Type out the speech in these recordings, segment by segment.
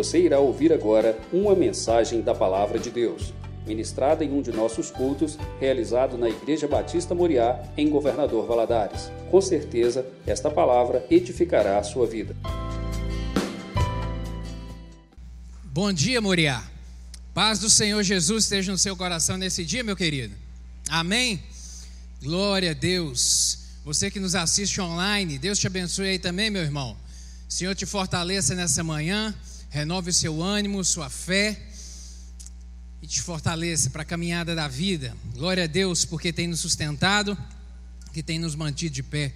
Você irá ouvir agora uma mensagem da Palavra de Deus, ministrada em um de nossos cultos, realizado na Igreja Batista Moriá, em Governador Valadares. Com certeza, esta palavra edificará a sua vida. Bom dia, Moriá. Paz do Senhor Jesus esteja no seu coração nesse dia, meu querido. Amém? Glória a Deus. Você que nos assiste online, Deus te abençoe aí também, meu irmão. Senhor te fortaleça nessa manhã renove seu ânimo, sua fé e te fortaleça para a caminhada da vida. Glória a Deus, porque tem nos sustentado, que tem nos mantido de pé.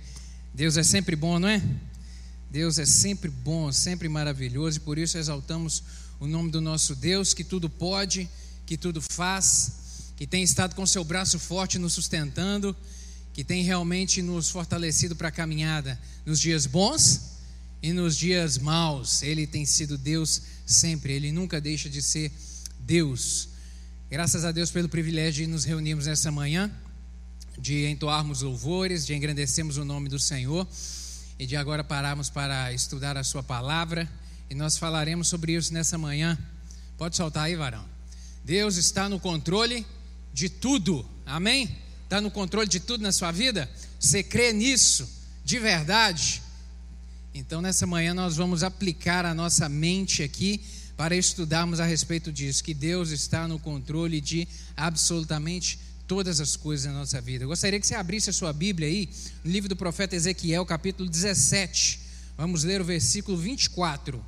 Deus é sempre bom, não é? Deus é sempre bom, sempre maravilhoso, e por isso exaltamos o nome do nosso Deus, que tudo pode, que tudo faz, que tem estado com seu braço forte nos sustentando, que tem realmente nos fortalecido para a caminhada nos dias bons e nos dias maus, Ele tem sido Deus sempre, Ele nunca deixa de ser Deus. Graças a Deus pelo privilégio de nos reunirmos nessa manhã, de entoarmos louvores, de engrandecermos o nome do Senhor e de agora pararmos para estudar a Sua palavra. E nós falaremos sobre isso nessa manhã. Pode soltar aí, varão. Deus está no controle de tudo, amém? Está no controle de tudo na sua vida? Você crê nisso de verdade? Então, nessa manhã, nós vamos aplicar a nossa mente aqui para estudarmos a respeito disso, que Deus está no controle de absolutamente todas as coisas na nossa vida. Eu gostaria que você abrisse a sua Bíblia aí, no livro do profeta Ezequiel, capítulo 17. Vamos ler o versículo 24.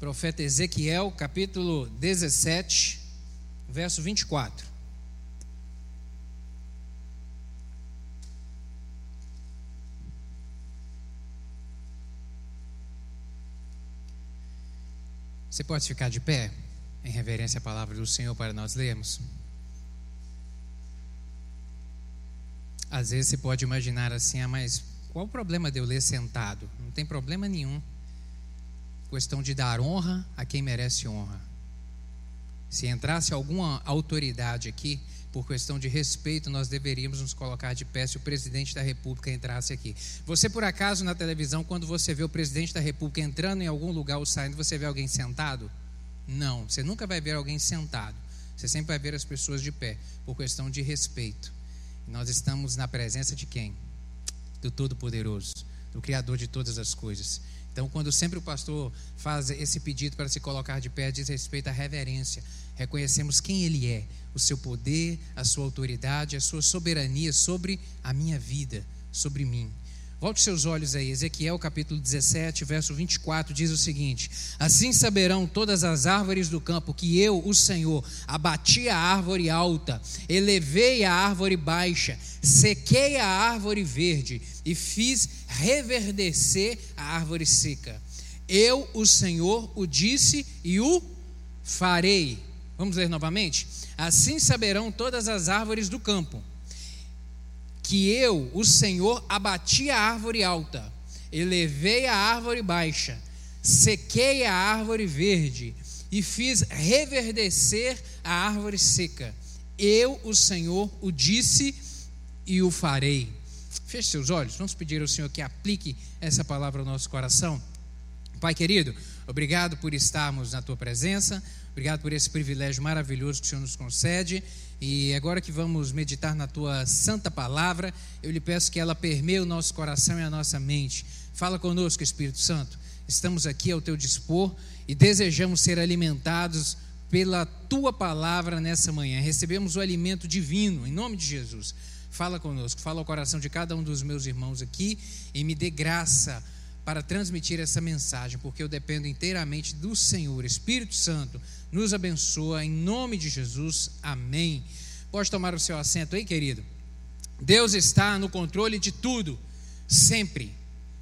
Profeta Ezequiel, capítulo 17, verso 24. Você pode ficar de pé em reverência à palavra do Senhor para nós lermos? Às vezes você pode imaginar assim, ah, mas qual o problema de eu ler sentado? Não tem problema nenhum. Questão de dar honra a quem merece honra. Se entrasse alguma autoridade aqui, por questão de respeito, nós deveríamos nos colocar de pé se o presidente da República entrasse aqui. Você, por acaso, na televisão, quando você vê o presidente da República entrando em algum lugar ou saindo, você vê alguém sentado? Não, você nunca vai ver alguém sentado. Você sempre vai ver as pessoas de pé, por questão de respeito. Nós estamos na presença de quem? Do Todo-Poderoso, do Criador de todas as coisas. Então, quando sempre o pastor faz esse pedido para se colocar de pé, diz respeito à reverência. Reconhecemos quem ele é, o seu poder, a sua autoridade, a sua soberania sobre a minha vida, sobre mim. Volte seus olhos aí, Ezequiel capítulo 17, verso 24 diz o seguinte: Assim saberão todas as árvores do campo que eu, o Senhor, abati a árvore alta, elevei a árvore baixa, sequei a árvore verde e fiz reverdecer a árvore seca. Eu, o Senhor, o disse e o farei. Vamos ler novamente? Assim saberão todas as árvores do campo que eu, o Senhor, abati a árvore alta, elevei a árvore baixa, sequei a árvore verde e fiz reverdecer a árvore seca. Eu, o Senhor, o disse e o farei. Feche seus olhos, vamos pedir ao Senhor que aplique essa palavra ao nosso coração. Pai querido, obrigado por estarmos na tua presença, obrigado por esse privilégio maravilhoso que o Senhor nos concede. E agora que vamos meditar na tua santa palavra, eu lhe peço que ela permeie o nosso coração e a nossa mente. Fala conosco, Espírito Santo. Estamos aqui ao teu dispor e desejamos ser alimentados pela tua palavra nessa manhã. Recebemos o alimento divino, em nome de Jesus. Fala conosco, fala ao coração de cada um dos meus irmãos aqui e me dê graça para transmitir essa mensagem, porque eu dependo inteiramente do Senhor. Espírito Santo, nos abençoa em nome de Jesus. Amém. Pode tomar o seu assento aí, querido. Deus está no controle de tudo, sempre.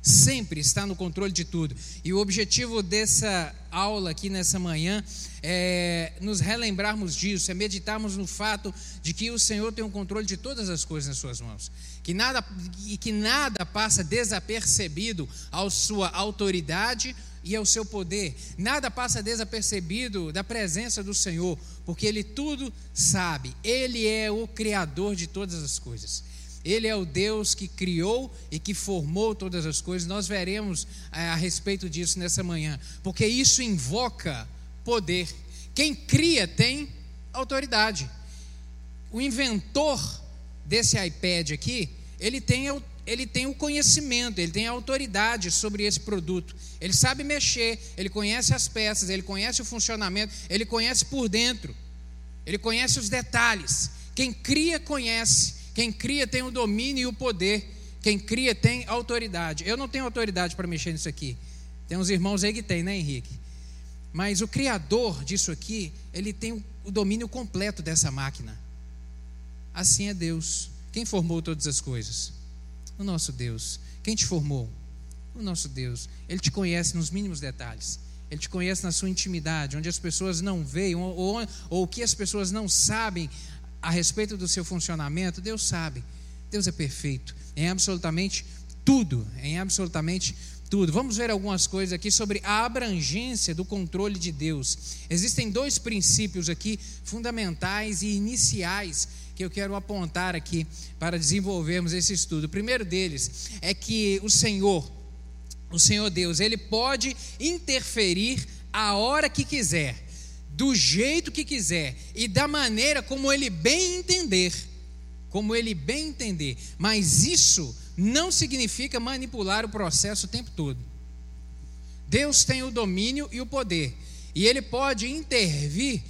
Sempre está no controle de tudo. E o objetivo dessa aula aqui nessa manhã é nos relembrarmos disso, é meditarmos no fato de que o Senhor tem o controle de todas as coisas nas suas mãos. Que nada, e que nada passa desapercebido à sua autoridade e ao seu poder. Nada passa desapercebido da presença do Senhor, porque Ele tudo sabe. Ele é o Criador de todas as coisas. Ele é o Deus que criou e que formou todas as coisas. Nós veremos é, a respeito disso nessa manhã, porque isso invoca poder. Quem cria tem autoridade. O inventor desse iPad aqui, ele tem, ele tem o conhecimento, ele tem a autoridade sobre esse produto. Ele sabe mexer, ele conhece as peças, ele conhece o funcionamento, ele conhece por dentro, ele conhece os detalhes. Quem cria, conhece. Quem cria tem o domínio e o poder. Quem cria tem autoridade. Eu não tenho autoridade para mexer nisso aqui. Tem uns irmãos aí que tem, né, Henrique? Mas o criador disso aqui, ele tem o domínio completo dessa máquina. Assim é Deus. Quem formou todas as coisas? O nosso Deus. Quem te formou? O nosso Deus. Ele te conhece nos mínimos detalhes. Ele te conhece na sua intimidade, onde as pessoas não veem, ou, o que as pessoas não sabem a respeito do seu funcionamento, Deus sabe. Deus é perfeito em absolutamente tudo, em absolutamente tudo. Vamos ver algumas coisas aqui sobre a abrangência do controle de Deus. Existem dois princípios aqui fundamentais e iniciais que eu quero apontar aqui para desenvolvermos esse estudo. O primeiro deles é que o Senhor, o Senhor Deus, ele pode interferir a hora que quiser do jeito que quiser e da maneira como ele bem entender. Como ele bem entender. Mas isso não significa manipular o processo o tempo todo. Deus tem o domínio e o poder. E ele pode intervir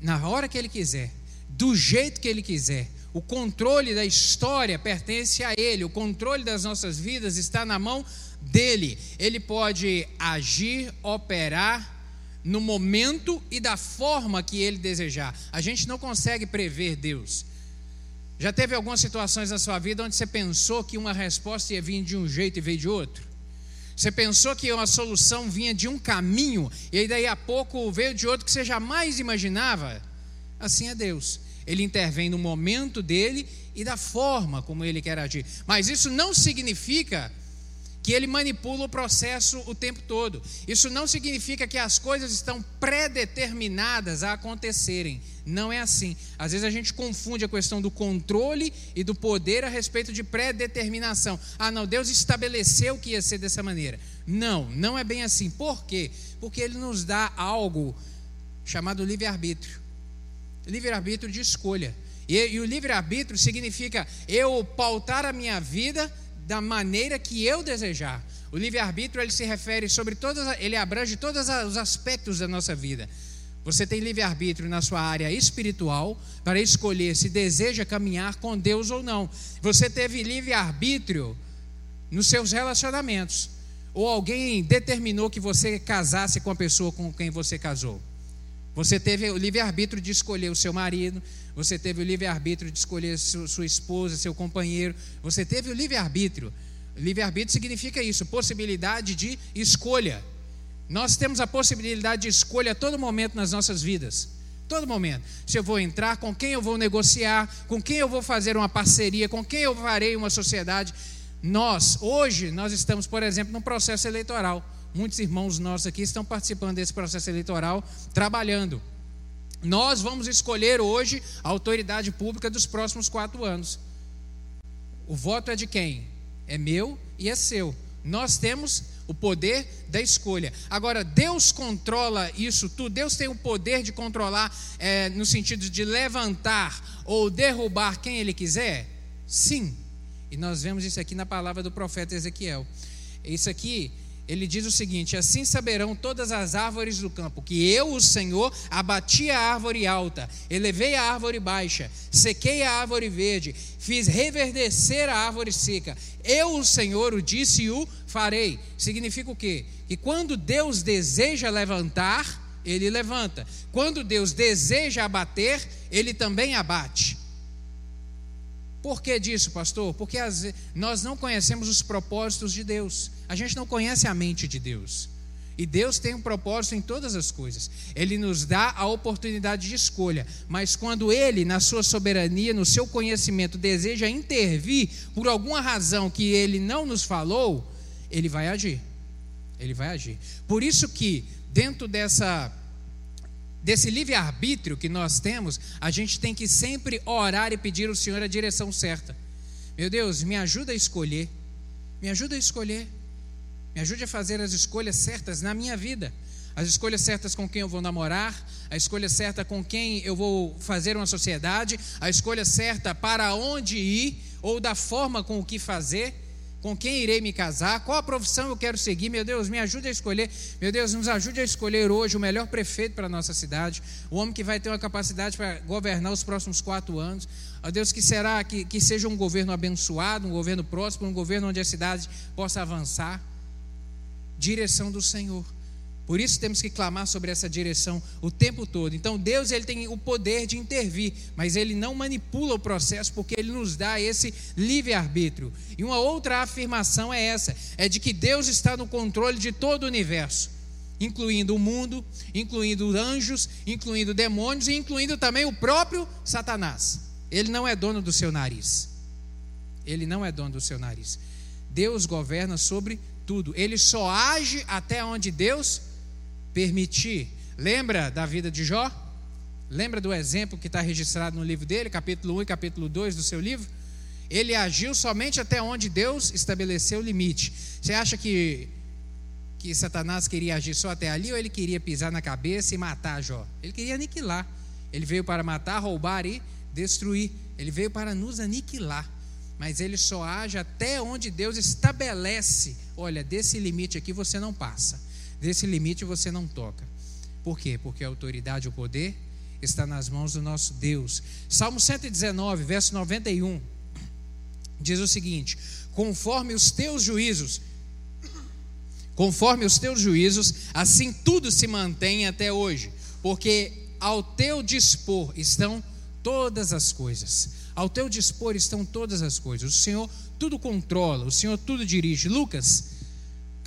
na hora que ele quiser, do jeito que ele quiser. O controle da história pertence a ele, o controle das nossas vidas está na mão dele. Ele pode agir, operar no momento e da forma que ele desejar. A gente não consegue prever Deus. Já teve algumas situações na sua vida onde você pensou que uma resposta ia vir de um jeito e veio de outro? Você pensou que uma solução vinha de um caminho e aí daí a pouco veio de outro que você jamais imaginava? Assim é Deus. Ele intervém no momento dele e da forma como ele quer agir. Mas isso não significa que ele manipula o processo o tempo todo. Isso não significa que as coisas estão predeterminadas a acontecerem. Não é assim. Às vezes a gente confunde a questão do controle e do poder a respeito de predeterminação. Ah, não, Deus estabeleceu que ia ser dessa maneira. Não, não é bem assim. Por quê? Porque ele nos dá algo chamado livre-arbítrio livre-arbítrio de escolha. E, e o livre-arbítrio significa eu pautar a minha vida da maneira que eu desejar. O livre-arbítrio ele se refere sobre todas, ele abrange todos os aspectos da nossa vida. Você tem livre-arbítrio na sua área espiritual para escolher se deseja caminhar com Deus ou não. Você teve livre-arbítrio nos seus relacionamentos. Ou alguém determinou que você casasse com a pessoa com quem você casou. Você teve o livre-arbítrio de escolher o seu marido, você teve o livre-arbítrio de escolher sua esposa, seu companheiro, você teve o livre-arbítrio. Livre-arbítrio significa isso, possibilidade de escolha. Nós temos a possibilidade de escolha a todo momento nas nossas vidas. Todo momento. Se eu vou entrar, com quem eu vou negociar, com quem eu vou fazer uma parceria, com quem eu farei uma sociedade. Nós, hoje, nós estamos, por exemplo, num processo eleitoral. Muitos irmãos nossos aqui estão participando desse processo eleitoral, trabalhando. Nós vamos escolher hoje a autoridade pública dos próximos quatro anos. O voto é de quem? É meu e é seu. Nós temos o poder da escolha. Agora, Deus controla isso tudo. Deus tem o poder de controlar é, no sentido de levantar ou derrubar quem Ele quiser? Sim. E nós vemos isso aqui na palavra do profeta Ezequiel. Isso aqui ele diz o seguinte: Assim saberão todas as árvores do campo, que eu, o Senhor, abati a árvore alta, elevei a árvore baixa, sequei a árvore verde, fiz reverdecer a árvore seca. Eu, o Senhor, o disse e o farei. Significa o quê? Que quando Deus deseja levantar, ele levanta. Quando Deus deseja abater, ele também abate. Por que disso, pastor? Porque nós não conhecemos os propósitos de Deus. A gente não conhece a mente de Deus. E Deus tem um propósito em todas as coisas. Ele nos dá a oportunidade de escolha. Mas quando Ele, na sua soberania, no seu conhecimento, deseja intervir por alguma razão que Ele não nos falou, Ele vai agir. Ele vai agir. Por isso que, dentro dessa desse livre-arbítrio que nós temos, a gente tem que sempre orar e pedir ao Senhor a direção certa. Meu Deus, me ajuda a escolher. Me ajuda a escolher. Me ajude a fazer as escolhas certas na minha vida. As escolhas certas com quem eu vou namorar, a escolha certa com quem eu vou fazer uma sociedade, a escolha certa para onde ir ou da forma com o que fazer com quem irei me casar, qual a profissão eu quero seguir. Meu Deus, me ajude a escolher. Meu Deus, nos ajude a escolher hoje o melhor prefeito para a nossa cidade, o homem que vai ter uma capacidade para governar os próximos quatro anos. Ó Deus, que será que, que seja um governo abençoado, um governo próspero, um governo onde a cidade possa avançar. Direção do Senhor. Por isso temos que clamar sobre essa direção o tempo todo. Então Deus ele tem o poder de intervir, mas ele não manipula o processo porque ele nos dá esse livre arbítrio. E uma outra afirmação é essa, é de que Deus está no controle de todo o universo, incluindo o mundo, incluindo anjos, incluindo demônios e incluindo também o próprio Satanás. Ele não é dono do seu nariz. Ele não é dono do seu nariz. Deus governa sobre tudo. Ele só age até onde Deus permitir. Lembra da vida de Jó? Lembra do exemplo que está registrado no livro dele, capítulo 1 e capítulo 2 do seu livro? Ele agiu somente até onde Deus estabeleceu o limite. Você acha que, que Satanás queria agir só até ali ou ele queria pisar na cabeça e matar Jó? Ele queria aniquilar. Ele veio para matar, roubar e destruir. Ele veio para nos aniquilar. Mas ele só age até onde Deus estabelece. Olha, desse limite aqui você não passa. Desse limite você não toca. Por quê? Porque a autoridade o poder está nas mãos do nosso Deus. Salmo 119, verso 91, diz o seguinte: Conforme os teus juízos, conforme os teus juízos, assim tudo se mantém até hoje, porque ao teu dispor estão todas as coisas. Ao teu dispor estão todas as coisas. O Senhor tudo controla, o Senhor tudo dirige. Lucas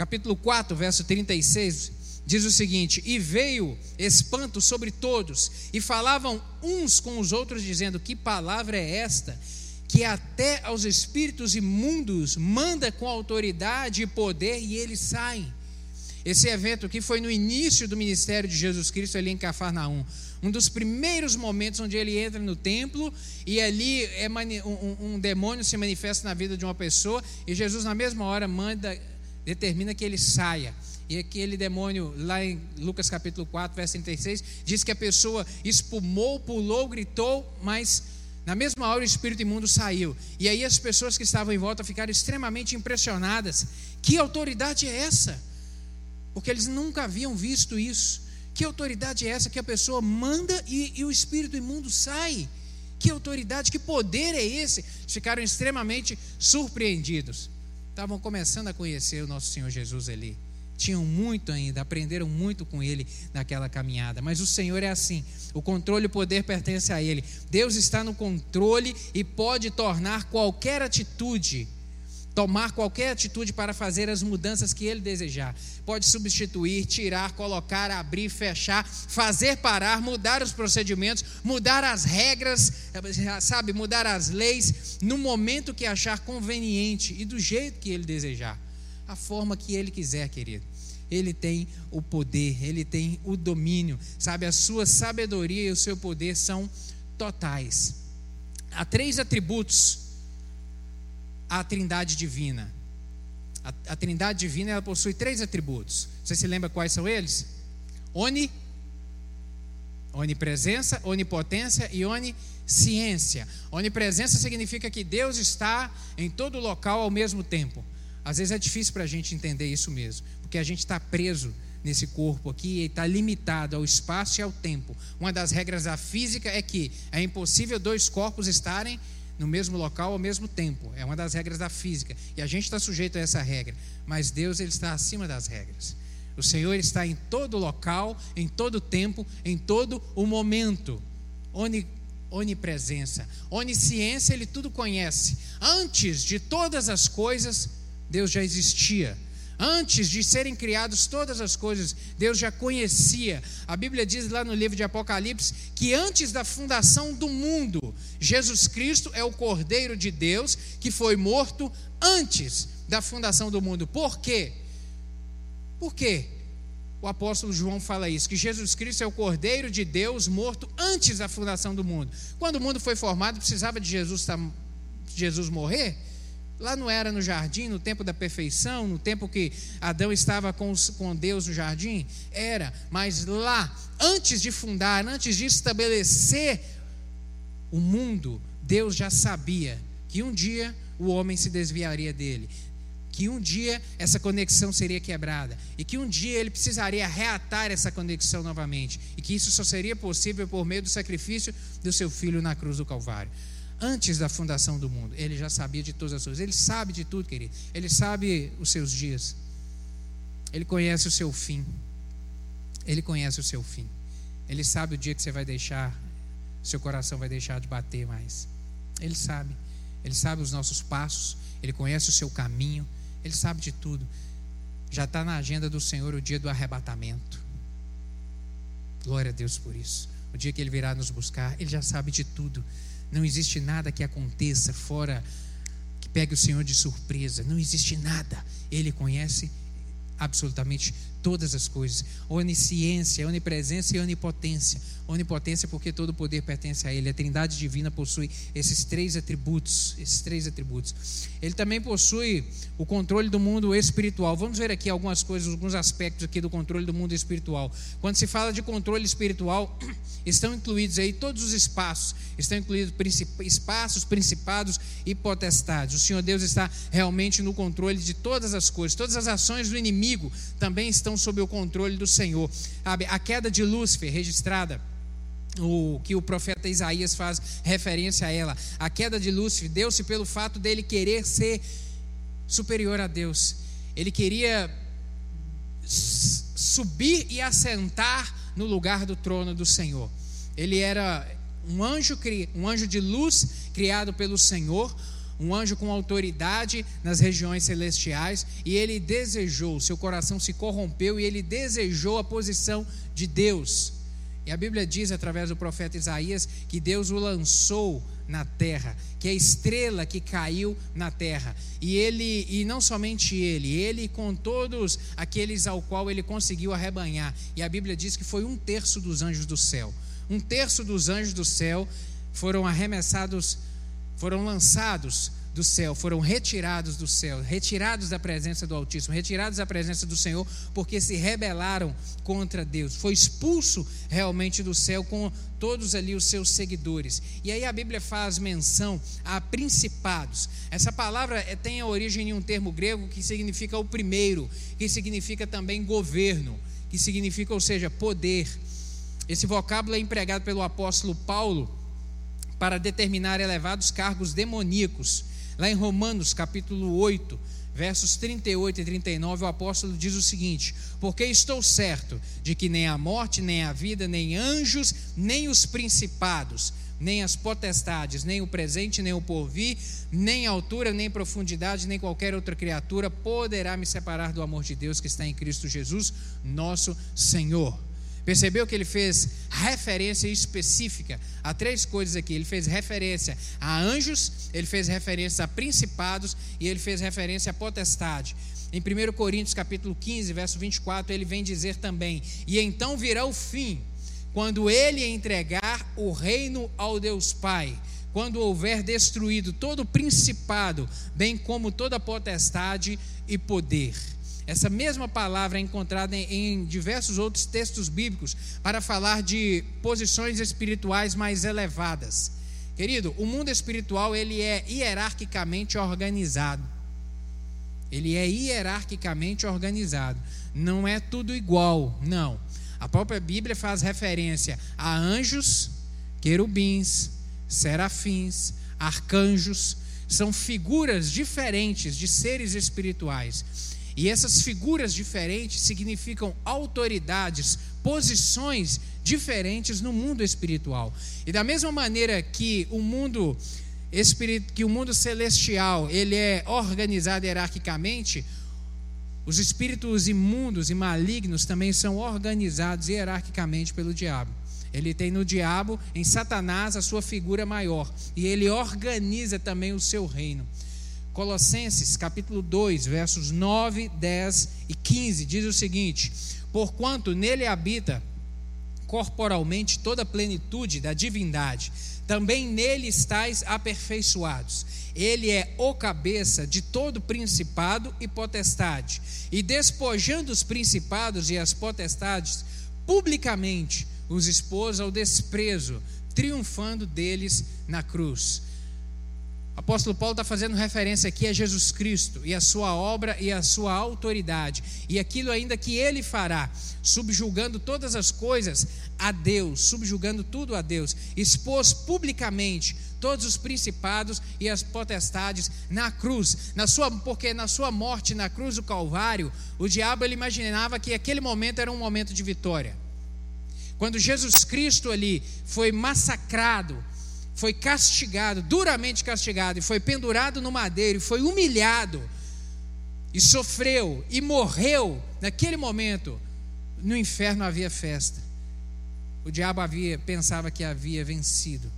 capítulo 4, verso 36, diz o seguinte: E veio espanto sobre todos, e falavam uns com os outros, dizendo: Que palavra é esta? Que até aos espíritos imundos manda com autoridade e poder, e eles saem. Esse evento aqui foi no início do ministério de Jesus Cristo ali em Cafarnaum. Um dos primeiros momentos onde ele entra no templo e ali é um, um demônio se manifesta na vida de uma pessoa e Jesus, na mesma hora, manda determina que ele saia. E aquele demônio, lá em Lucas capítulo 4, verso 36, diz que a pessoa espumou, pulou, gritou, mas na mesma hora o espírito imundo saiu. E aí as pessoas que estavam em volta ficaram extremamente impressionadas. Que autoridade é essa? Porque eles nunca haviam visto isso. Que autoridade é essa que a pessoa manda e, e o espírito imundo sai? Que autoridade, que poder é esse? Ficaram extremamente surpreendidos estavam começando a conhecer o nosso Senhor Jesus ali. Tinham muito ainda, aprenderam muito com ele naquela caminhada. Mas o Senhor é assim: o controle e o poder pertence a Ele. Deus está no controle e pode tornar qualquer atitude tomar qualquer atitude para fazer as mudanças que ele desejar. Pode substituir, tirar, colocar, abrir, fechar, fazer parar, mudar os procedimentos, mudar as regras, sabe, mudar as leis no momento que achar conveniente e do jeito que ele desejar, a forma que ele quiser, querido. Ele tem o poder, ele tem o domínio, sabe, a sua sabedoria e o seu poder são totais. Há três atributos a trindade divina. A, a trindade divina ela possui três atributos. Você se lembra quais são eles? Oni, onipresença, onipotência e onisciência. Onipresença significa que Deus está em todo local ao mesmo tempo. Às vezes é difícil para a gente entender isso mesmo, porque a gente está preso nesse corpo aqui e está limitado ao espaço e ao tempo. Uma das regras da física é que é impossível dois corpos estarem no mesmo local ao mesmo tempo. É uma das regras da física. E a gente está sujeito a essa regra. Mas Deus ele está acima das regras. O Senhor está em todo local, em todo tempo, em todo o momento. Oni, onipresença. Onisciência, ele tudo conhece. Antes de todas as coisas, Deus já existia. Antes de serem criadas todas as coisas, Deus já conhecia. A Bíblia diz lá no livro de Apocalipse que antes da fundação do mundo, Jesus Cristo é o Cordeiro de Deus que foi morto antes da fundação do mundo. Por quê? Por quê? O apóstolo João fala isso, que Jesus Cristo é o Cordeiro de Deus morto antes da fundação do mundo. Quando o mundo foi formado, precisava de Jesus Jesus morrer, lá não era no jardim, no tempo da perfeição, no tempo que Adão estava com, com Deus no jardim? Era, mas lá, antes de fundar, antes de estabelecer o mundo, Deus já sabia que um dia o homem se desviaria dele, que um dia essa conexão seria quebrada e que um dia ele precisaria reatar essa conexão novamente e que isso só seria possível por meio do sacrifício do seu filho na cruz do Calvário. Antes da fundação do mundo, ele já sabia de todas as coisas. Ele sabe de tudo, querido. Ele sabe os seus dias. Ele conhece o seu fim. Ele conhece o seu fim. Ele sabe o dia que você vai deixar, seu coração vai deixar de bater mais. Ele sabe. Ele sabe os nossos passos. Ele conhece o seu caminho. Ele sabe de tudo. Já está na agenda do Senhor o dia do arrebatamento. Glória a Deus por isso. O dia que Ele virá nos buscar, Ele já sabe de tudo. Não existe nada que aconteça fora que pegue o Senhor de surpresa. Não existe nada. Ele conhece absolutamente todas as coisas. Onisciência, onipresença e onipotência. Onipotência porque todo poder pertence a ele. A Trindade divina possui esses três atributos, esses três atributos. Ele também possui o controle do mundo espiritual. Vamos ver aqui algumas coisas, alguns aspectos aqui do controle do mundo espiritual. Quando se fala de controle espiritual, estão incluídos aí todos os espaços, estão incluídos espaços, principados e potestades. O Senhor Deus está realmente no controle de todas as coisas. Todas as ações do inimigo também estão sob o controle do Senhor. A queda de Lúcifer registrada o que o profeta Isaías faz referência a ela. A queda de Lúcifer deu-se pelo fato dele querer ser superior a Deus. Ele queria subir e assentar no lugar do trono do Senhor. Ele era um anjo, um anjo de luz criado pelo Senhor, um anjo com autoridade nas regiões celestiais, e ele desejou, seu coração se corrompeu e ele desejou a posição de Deus. E a Bíblia diz através do profeta Isaías que Deus o lançou na terra, que é a estrela que caiu na terra. E ele, e não somente ele, ele com todos aqueles ao qual ele conseguiu arrebanhar. E a Bíblia diz que foi um terço dos anjos do céu. Um terço dos anjos do céu foram arremessados, foram lançados do céu, foram retirados do céu, retirados da presença do Altíssimo, retirados da presença do Senhor, porque se rebelaram contra Deus. Foi expulso realmente do céu com todos ali os seus seguidores. E aí a Bíblia faz menção a principados. Essa palavra é, tem a origem em um termo grego que significa o primeiro, que significa também governo, que significa, ou seja, poder. Esse vocábulo é empregado pelo apóstolo Paulo para determinar elevados cargos demoníacos Lá em Romanos capítulo 8, versos 38 e 39, o apóstolo diz o seguinte: Porque estou certo de que nem a morte, nem a vida, nem anjos, nem os principados, nem as potestades, nem o presente, nem o porvir, nem altura, nem profundidade, nem qualquer outra criatura poderá me separar do amor de Deus que está em Cristo Jesus, nosso Senhor. Percebeu que ele fez referência específica a três coisas aqui. Ele fez referência a anjos, ele fez referência a principados e ele fez referência a potestade. Em 1 Coríntios capítulo 15, verso 24, ele vem dizer também: "E então virá o fim, quando ele entregar o reino ao Deus Pai, quando houver destruído todo principado, bem como toda potestade e poder." Essa mesma palavra é encontrada em, diversos outros textos bíblicos para falar de posições espirituais mais elevadas. Querido, o mundo espiritual ele é hierarquicamente organizado. Ele é hierarquicamente organizado. Não é tudo igual, não. A própria Bíblia faz referência a anjos, querubins, serafins, arcanjos, são figuras diferentes de seres espirituais. E essas figuras diferentes significam autoridades, posições diferentes no mundo espiritual. E da mesma maneira que o mundo que o mundo celestial, ele é organizado hierarquicamente, os espíritos imundos e malignos também são organizados hierarquicamente pelo diabo. Ele tem no diabo, em Satanás, a sua figura maior, e ele organiza também o seu reino. Colossenses capítulo 2, versos 9, 10 e 15 diz o seguinte: Porquanto nele habita corporalmente toda a plenitude da divindade, também nele estáis aperfeiçoados. Ele é o cabeça de todo principado e potestade, e despojando os principados e as potestades, publicamente os expôs ao desprezo, triunfando deles na cruz. Apóstolo Paulo está fazendo referência aqui a Jesus Cristo e a sua obra e a sua autoridade, e aquilo ainda que ele fará, subjugando todas as coisas a Deus, subjugando tudo a Deus, expôs publicamente todos os principados e as potestades na cruz, na sua, porque na sua morte na cruz do Calvário, o diabo ele imaginava que aquele momento era um momento de vitória. Quando Jesus Cristo ali foi massacrado, foi castigado, duramente castigado, e foi pendurado no madeiro, e foi humilhado, e sofreu, e morreu, naquele momento, no inferno havia festa. O diabo havia, pensava que havia vencido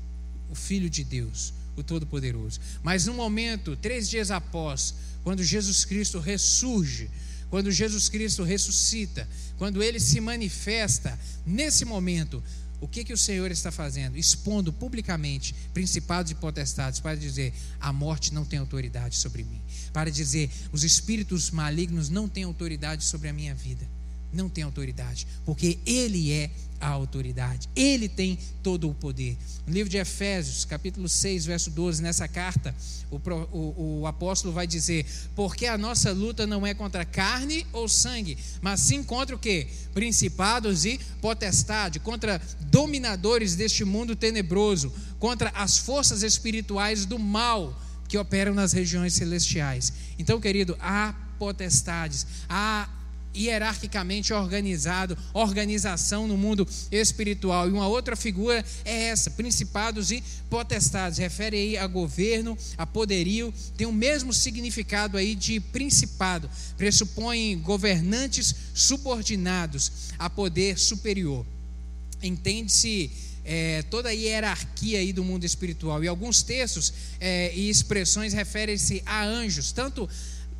o Filho de Deus, o Todo-Poderoso. Mas no momento, três dias após, quando Jesus Cristo ressurge, quando Jesus Cristo ressuscita, quando ele se manifesta, nesse momento, o que, que o Senhor está fazendo? Expondo publicamente principados e potestades para dizer: a morte não tem autoridade sobre mim. Para dizer: os espíritos malignos não têm autoridade sobre a minha vida. Não tem autoridade, porque Ele é a autoridade. Ele tem todo o poder. No livro de Efésios, capítulo 6, verso 12, nessa carta, o, o, o, apóstolo vai dizer: Porque a nossa luta não é contra carne ou sangue, mas sim contra o que? Principados e potestade, contra dominadores deste mundo tenebroso, contra as forças espirituais do mal que operam nas regiões celestiais. Então, querido, há potestades, há hierarquicamente organizado, organização no mundo espiritual. E uma outra figura é essa: principados e potestades. Refere aí a governo, a poderio, tem o mesmo significado aí de principado. Pressupõe governantes subordinados a poder superior. Entende-se é, toda a hierarquia aí do mundo espiritual. E alguns textos é, e expressões referem-se a anjos, tanto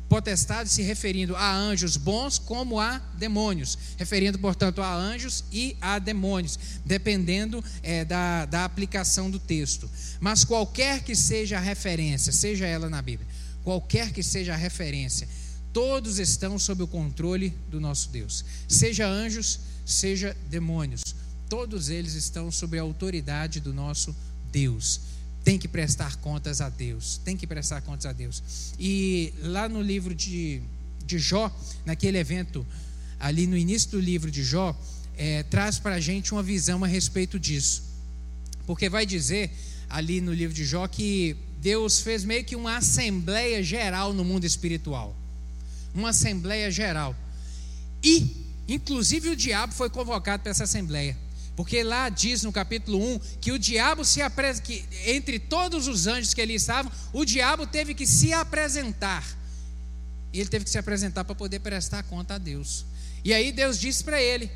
potestade se referindo a anjos bons como a demônios, referindo, portanto, a anjos e a demônios, dependendo é, da, da aplicação do texto. Mas qualquer que seja a referência, seja ela na Bíblia, qualquer que seja a referência, todos estão sob o controle do nosso Deus, seja anjos, seja demônios, todos eles estão sob a autoridade do nosso Deus tem que prestar contas a Deus, tem que prestar contas a Deus. E lá no livro de, de Jó, naquele evento, ali no início do livro de Jó, é, traz para a gente uma visão a respeito disso. Porque vai dizer ali no livro de Jó que Deus fez meio que uma assembleia geral no mundo espiritual. Uma assembleia geral. E, inclusive, o diabo foi convocado para essa assembleia. Porque lá diz no capítulo 1 que o diabo se apresenta, que entre todos os anjos que ali estavam, o diabo teve que se apresentar. E ele teve que se apresentar para poder prestar conta a Deus. E aí Deus disse para ele: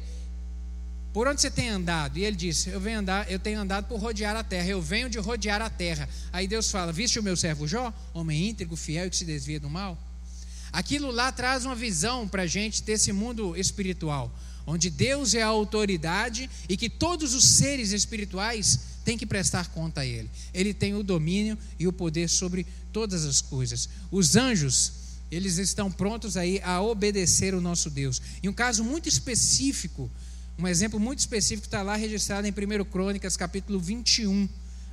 Por onde você tem andado? E ele disse: Eu venho andar, eu tenho andado por rodear a terra. Eu venho de rodear a terra. Aí Deus fala: Viste o meu servo Jó, homem íntegro, fiel e que se desvia do mal? Aquilo lá traz uma visão para a gente desse mundo espiritual onde Deus é a autoridade e que todos os seres espirituais têm que prestar conta a Ele. Ele tem o domínio e o poder sobre todas as coisas. Os anjos, eles estão prontos aí a obedecer o nosso Deus. E um caso muito específico, um exemplo muito específico está lá registrado em 1 Crônicas, capítulo 21.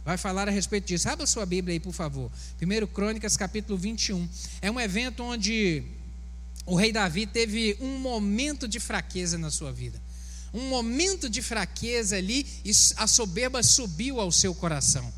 Vai falar a respeito disso. Abra sua Bíblia aí, por favor. 1 Crônicas, capítulo 21. É um evento onde o rei Davi teve um momento de fraqueza na sua vida. Um momento de fraqueza ali e a soberba subiu ao seu coração.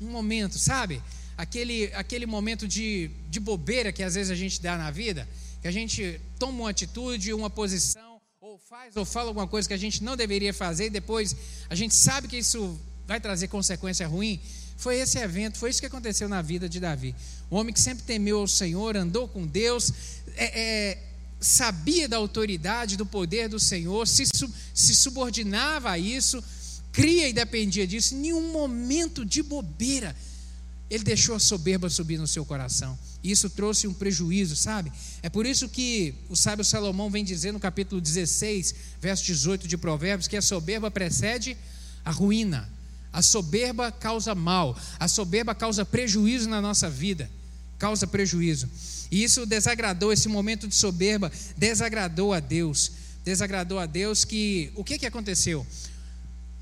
Um momento, sabe? Aquele, aquele momento de, de bobeira que às vezes a gente dá na vida, que a gente toma uma atitude, uma posição, ou faz ou fala alguma coisa que a gente não deveria fazer e depois a gente sabe que isso vai trazer consequência ruim. Foi esse evento, foi isso que aconteceu na vida de Davi. Um homem que sempre temeu ao Senhor, andou com Deus, é, é, sabia da autoridade, do poder do Senhor, se, se subordinava a isso, cria e dependia disso. Em nenhum momento de bobeira ele deixou a soberba subir no seu coração. E isso trouxe um prejuízo, sabe? É por isso que o sábio Salomão vem dizer no capítulo 16, verso 18 de Provérbios, que a soberba precede a ruína A soberba causa mal, a soberba causa prejuízo na nossa vida, causa prejuízo. E isso desagradou, esse momento de soberba desagradou a Deus. Desagradou a Deus que. O que, que aconteceu?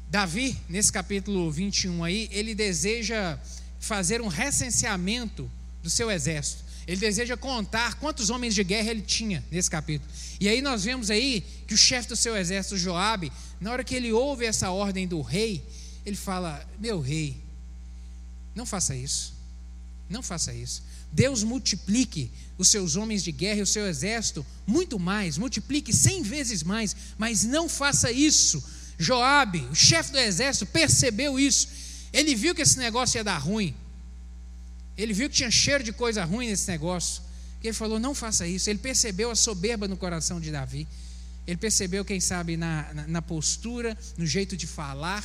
Davi, nesse capítulo 21 aí, ele deseja fazer um recenseamento do seu exército. Ele deseja contar quantos homens de guerra ele tinha nesse capítulo. E aí nós vemos aí que o chefe do seu exército, Joabe, na hora que ele ouve essa ordem do rei, ele fala: "Meu rei, não faça isso. Não faça isso. Deus multiplique os seus homens de guerra e o seu exército muito mais, multiplique cem vezes mais, mas não faça isso. Joabe, o chefe do exército, percebeu isso. Ele viu que esse negócio ia dar ruim. Ele viu que tinha cheiro de coisa ruim nesse negócio. Ele falou: não faça isso. Ele percebeu a soberba no coração de Davi. Ele percebeu, quem sabe, na, na, na postura, no jeito de falar.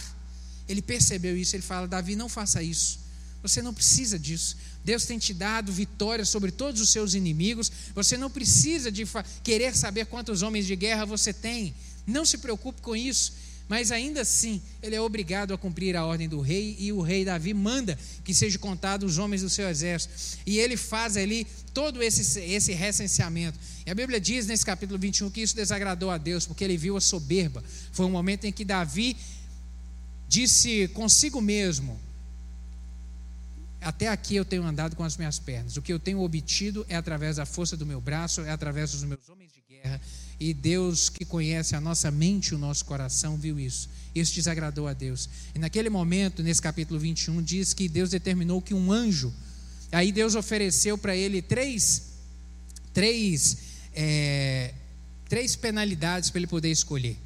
Ele percebeu isso. Ele fala: Davi, não faça isso. Você não precisa disso. Deus tem te dado vitória sobre todos os seus inimigos. Você não precisa de querer saber quantos homens de guerra você tem. Não se preocupe com isso. Mas ainda assim, ele é obrigado a cumprir a ordem do rei, e o rei Davi manda que seja contado os homens do seu exército. E ele faz ali todo esse, esse recenseamento. E a Bíblia diz nesse capítulo 21 que isso desagradou a Deus, porque ele viu a soberba. Foi um momento em que Davi disse consigo mesmo: Até aqui eu tenho andado com as minhas pernas. O que eu tenho obtido é através da força do meu braço, é através dos meus homens de guerra e Deus, que conhece a nossa mente e o nosso coração, viu isso. Isso desagradou a Deus. E naquele momento, nesse capítulo 21, diz que Deus determinou que um anjo, aí Deus ofereceu para ele três, três, é, três penalidades para ele poder escolher.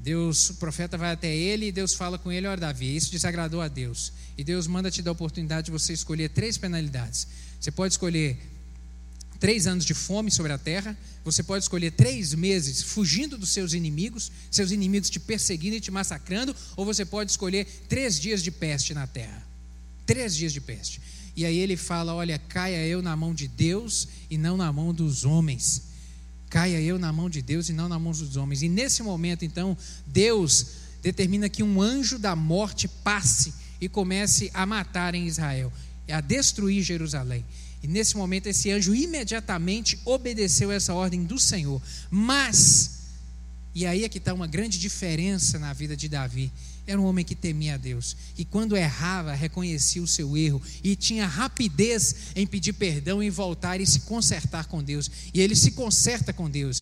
Deus, o profeta vai até ele e Deus fala com ele: Olha, Davi, isso desagradou a Deus. E Deus manda te dar a oportunidade de você escolher três penalidades. Você pode escolher três anos de fome sobre a terra, você pode escolher três meses fugindo dos seus inimigos, seus inimigos te perseguindo e te massacrando, ou você pode escolher três dias de peste na terra. Três dias de peste. E aí ele fala: Olha, caia eu na mão de Deus e não na mão dos homens. Caia eu na mão de Deus e não na mão dos homens. E nesse momento, então, Deus determina que um anjo da morte passe e comece a matar em Israel, a destruir Jerusalém. E nesse momento esse anjo imediatamente obedeceu essa ordem do Senhor. Mas, e aí é que está uma grande diferença na vida de Davi. Era um homem que temia a Deus. E quando errava, reconhecia o seu erro. E tinha rapidez em pedir perdão e voltar e se consertar com Deus. E ele se conserta com Deus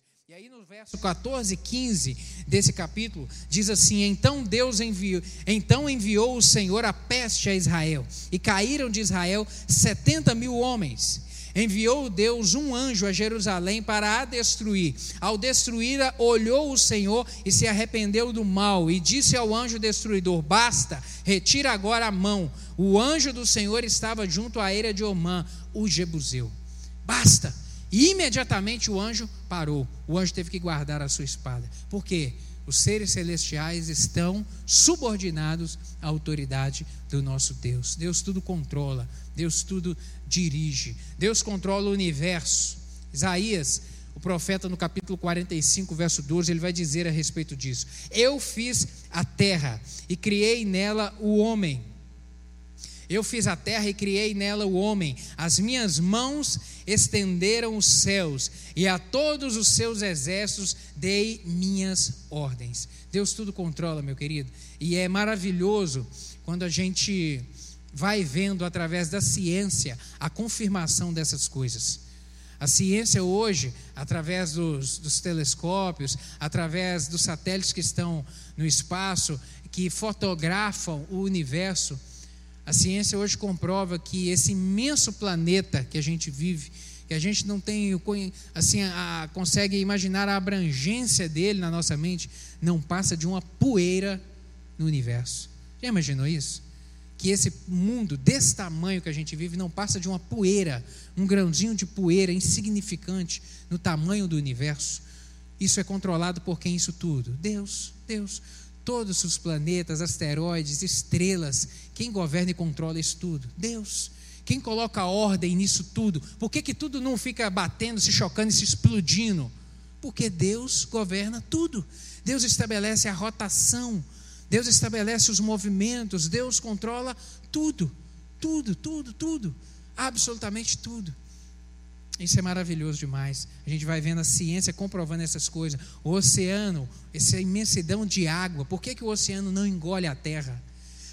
verso 14 e 15 desse capítulo, diz assim: Então Deus enviou, então enviou o Senhor a peste a Israel, e caíram de Israel 70 mil homens. Enviou Deus um anjo a Jerusalém para a destruir. Ao destruí-la, olhou o Senhor e se arrependeu do mal, e disse ao anjo destruidor: Basta, retira agora a mão. O anjo do Senhor estava junto à eira de Omã, o Jebuseu. Basta e imediatamente o anjo parou. O anjo teve que guardar a sua espada. Por quê? Os seres celestiais estão subordinados à autoridade do nosso Deus. Deus tudo controla, Deus tudo dirige, Deus controla o universo. Isaías, o profeta, no capítulo 45, verso 12, ele vai dizer a respeito disso: Eu fiz a terra e criei nela o homem eu fiz a terra e criei nela o homem. As minhas mãos estenderam os céus, e a todos os seus exércitos dei minhas ordens. Deus tudo controla, meu querido. E é maravilhoso quando a gente vai vendo através da ciência a confirmação dessas coisas. A ciência hoje, através dos, dos, telescópios, através dos satélites que estão no espaço, que fotografam o universo, a ciência hoje comprova que esse imenso planeta que a gente vive, que a gente não tem assim a, consegue imaginar a abrangência dele na nossa mente, não passa de uma poeira no universo. Já imaginou isso? Que esse mundo desse tamanho que a gente vive não passa de uma poeira, um grãozinho de poeira insignificante no tamanho do universo. Isso é controlado por quem isso tudo? Deus, Deus todos os planetas, asteroides, estrelas. Quem governa e controla isso tudo? Deus. Quem coloca ordem nisso tudo? Por que, que tudo não fica batendo, se chocando e se explodindo? Porque Deus governa tudo. Deus estabelece a rotação Deus estabelece os movimentos, Deus controla tudo, tudo, tudo, tudo, absolutamente tudo. Isso é maravilhoso demais. A gente vai vendo a ciência comprovando essas coisas. O oceano, essa imensidão de água, por que, que o oceano não engole a terra?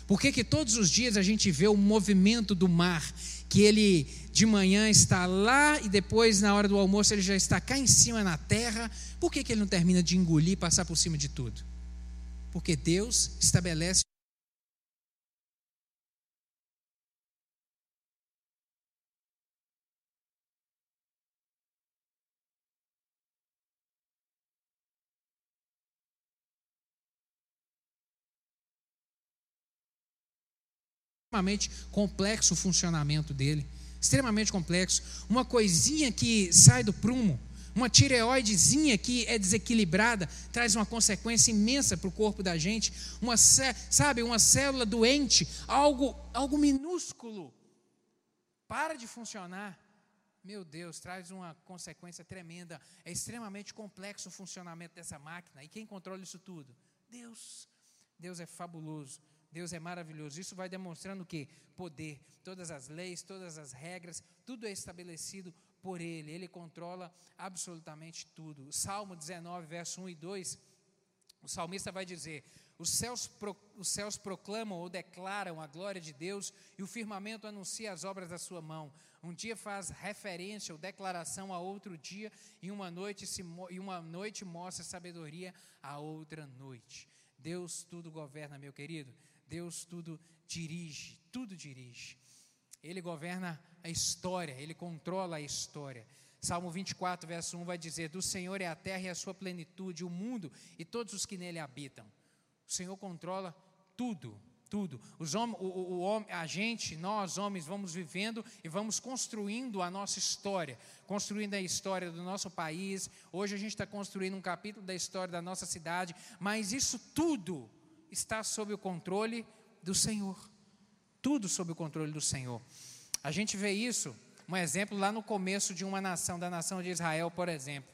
Por que, que todos os dias a gente vê o movimento do mar? Que ele de manhã está lá e depois, na hora do almoço, ele já está cá em cima na terra. Por que, que ele não termina de engolir e passar por cima de tudo? Porque Deus estabelece extremamente complexo o funcionamento dele, extremamente complexo. Uma coisinha que sai do prumo, uma tireoidezinha que é desequilibrada, traz uma consequência imensa para o corpo da gente. Uma, sabe, uma célula doente, algo, algo minúsculo, para de funcionar. Meu Deus, traz uma consequência tremenda. É extremamente complexo o funcionamento dessa máquina. E quem controla isso tudo? Deus. Deus é fabuloso. Deus é maravilhoso. Isso vai demonstrando que poder, todas as leis, todas as regras, tudo é estabelecido por Ele. Ele controla absolutamente tudo. Salmo 19, verso 1 e 2, o salmista vai dizer: os céus, pro, os céus proclamam ou declaram a glória de Deus e o firmamento anuncia as obras da sua mão. Um dia faz referência ou declaração a outro dia e uma noite, se, e uma noite mostra sabedoria a outra noite. Deus tudo governa, meu querido. Deus tudo dirige, tudo dirige. Ele governa a história, ele controla a história. Salmo 24, verso 1 vai dizer: Do Senhor é a terra e a sua plenitude, o mundo e todos os que nele habitam. O Senhor controla tudo, tudo. Os hom o, o, o, a gente, nós homens, vamos vivendo e vamos construindo a nossa história, construindo a história do nosso país. Hoje a gente está construindo um capítulo da história da nossa cidade, mas isso tudo está sob o controle do Senhor. Tudo sob o controle do Senhor. A gente vê isso, um exemplo lá no começo de uma nação, da nação de Israel, por exemplo.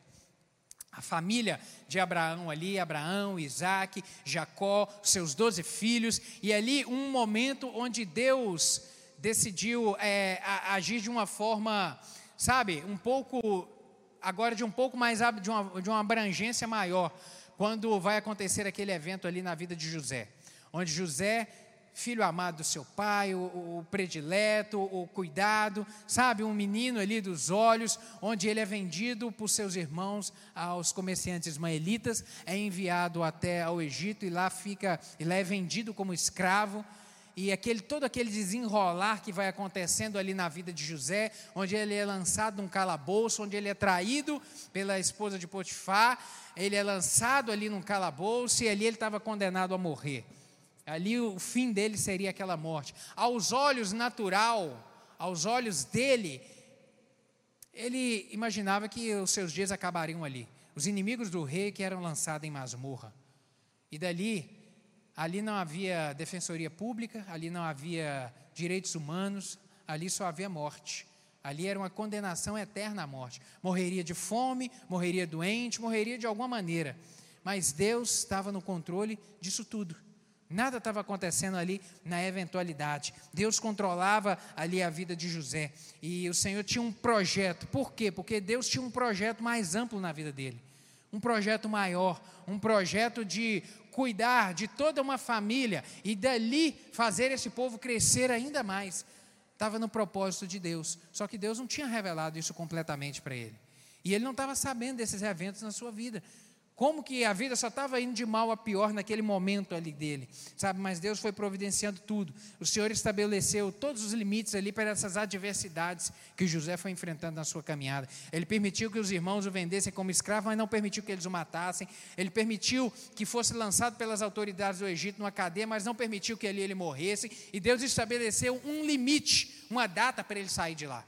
A família de Abraão ali, Abraão, Isaac, Jacó, seus doze filhos, e ali um momento onde Deus decidiu é, agir de uma forma, sabe, um pouco, agora de um pouco mais, de uma, de uma abrangência maior quando vai acontecer aquele evento ali na vida de José, onde José, filho amado do seu pai, o, o predileto, o cuidado, sabe, um menino ali dos olhos, onde ele é vendido por seus irmãos aos comerciantes ismaelitas, é enviado até ao Egito e lá fica, e lá é vendido como escravo e aquele, todo aquele desenrolar que vai acontecendo ali na vida de José, onde ele é lançado num calabouço, onde ele é traído pela esposa de Potifar, ele é lançado ali num calabouço e ali ele estava condenado a morrer. Ali o fim dele seria aquela morte. Aos olhos natural, aos olhos dele, ele imaginava que os seus dias acabariam ali. Os inimigos do rei que eram lançados em masmorra. E dali Ali não havia defensoria pública, ali não havia direitos humanos, ali só havia morte. Ali era uma condenação eterna à morte. Morreria de fome, morreria doente, morreria de alguma maneira. Mas Deus estava no controle disso tudo. Nada estava acontecendo ali na eventualidade. Deus controlava ali a vida de José. E o Senhor tinha um projeto. Por quê? Porque Deus tinha um projeto mais amplo na vida dele. Um projeto maior. Um projeto de cuidar de toda uma família e dali fazer esse povo crescer ainda mais. Estava no propósito de Deus. Só que Deus não tinha revelado isso completamente para ele. E ele não estava sabendo desses eventos na sua vida. Como que a vida só estava indo de mal a pior naquele momento ali dele, sabe? Mas Deus foi providenciando tudo. O Senhor estabeleceu todos os limites ali para essas adversidades que José foi enfrentando na sua caminhada. Ele permitiu que os irmãos o vendessem como escravo, mas não permitiu que eles o matassem. Ele permitiu que fosse lançado pelas autoridades do Egito numa cadeia, mas não permitiu que ali ele morresse. E Deus estabeleceu um limite, uma data para ele sair de lá.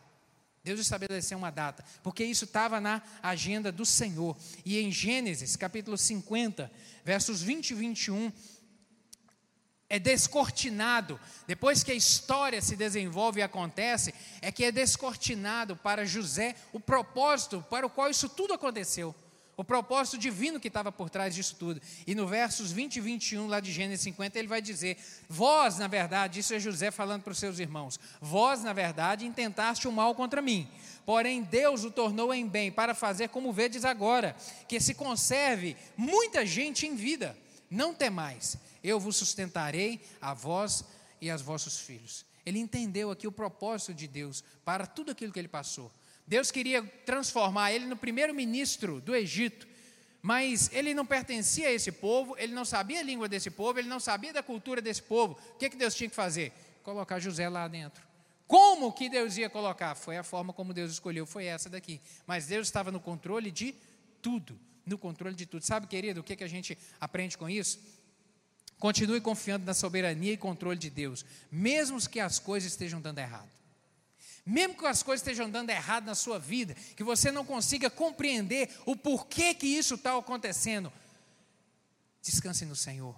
Deus estabeleceu uma data, porque isso estava na agenda do Senhor. E em Gênesis, capítulo 50, versos 20 e 21, é descortinado, depois que a história se desenvolve e acontece, é que é descortinado para José o propósito para o qual isso tudo aconteceu. O propósito divino que estava por trás disso tudo. E no versos 20 e 21, lá de Gênesis 50, ele vai dizer: Vós, na verdade, isso é José falando para os seus irmãos, vós, na verdade, intentaste o mal contra mim. Porém, Deus o tornou em bem, para fazer como vedes agora, que se conserve muita gente em vida. Não temais, eu vos sustentarei a vós e aos vossos filhos. Ele entendeu aqui o propósito de Deus para tudo aquilo que ele passou. Deus queria transformar ele no primeiro ministro do Egito, mas ele não pertencia a esse povo, ele não sabia a língua desse povo, ele não sabia da cultura desse povo. O que, que Deus tinha que fazer? Colocar José lá dentro. Como que Deus ia colocar? Foi a forma como Deus escolheu, foi essa daqui. Mas Deus estava no controle de tudo, no controle de tudo. Sabe, querido, o que, que a gente aprende com isso? Continue confiando na soberania e controle de Deus, mesmo que as coisas estejam dando errado. Mesmo que as coisas estejam dando errado na sua vida, que você não consiga compreender o porquê que isso está acontecendo, descanse no Senhor.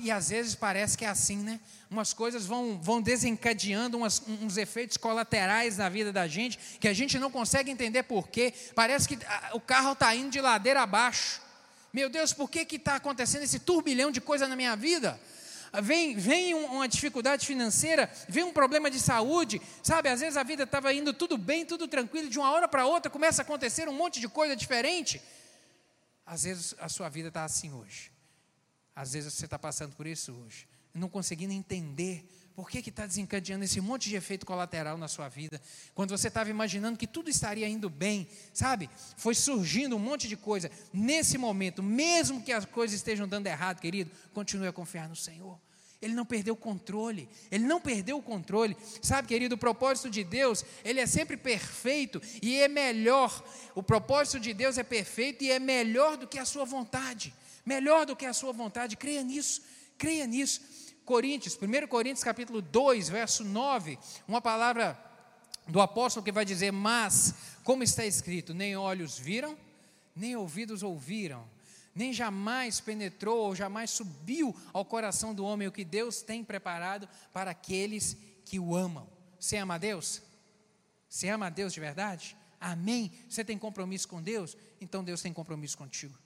E às vezes parece que é assim, né? Umas coisas vão, vão desencadeando umas, uns efeitos colaterais na vida da gente, que a gente não consegue entender porquê. Parece que o carro está indo de ladeira abaixo. Meu Deus, por que está acontecendo esse turbilhão de coisa na minha vida? Vem, vem uma dificuldade financeira, vem um problema de saúde, sabe? Às vezes a vida estava indo tudo bem, tudo tranquilo, de uma hora para outra começa a acontecer um monte de coisa diferente. Às vezes a sua vida está assim hoje. Às vezes você está passando por isso hoje, não conseguindo entender por que está desencadeando esse monte de efeito colateral na sua vida? Quando você estava imaginando que tudo estaria indo bem, sabe? Foi surgindo um monte de coisa. Nesse momento, mesmo que as coisas estejam dando errado, querido, continue a confiar no Senhor. Ele não perdeu o controle. Ele não perdeu o controle. Sabe, querido, o propósito de Deus, ele é sempre perfeito e é melhor. O propósito de Deus é perfeito e é melhor do que a sua vontade. Melhor do que a sua vontade. Creia nisso. Creia nisso. Coríntios, 1 Coríntios capítulo 2, verso 9, uma palavra do apóstolo que vai dizer: Mas, como está escrito, nem olhos viram, nem ouvidos ouviram, nem jamais penetrou ou jamais subiu ao coração do homem o que Deus tem preparado para aqueles que o amam. Você ama a Deus? Você ama a Deus de verdade? Amém? Você tem compromisso com Deus? Então Deus tem compromisso contigo.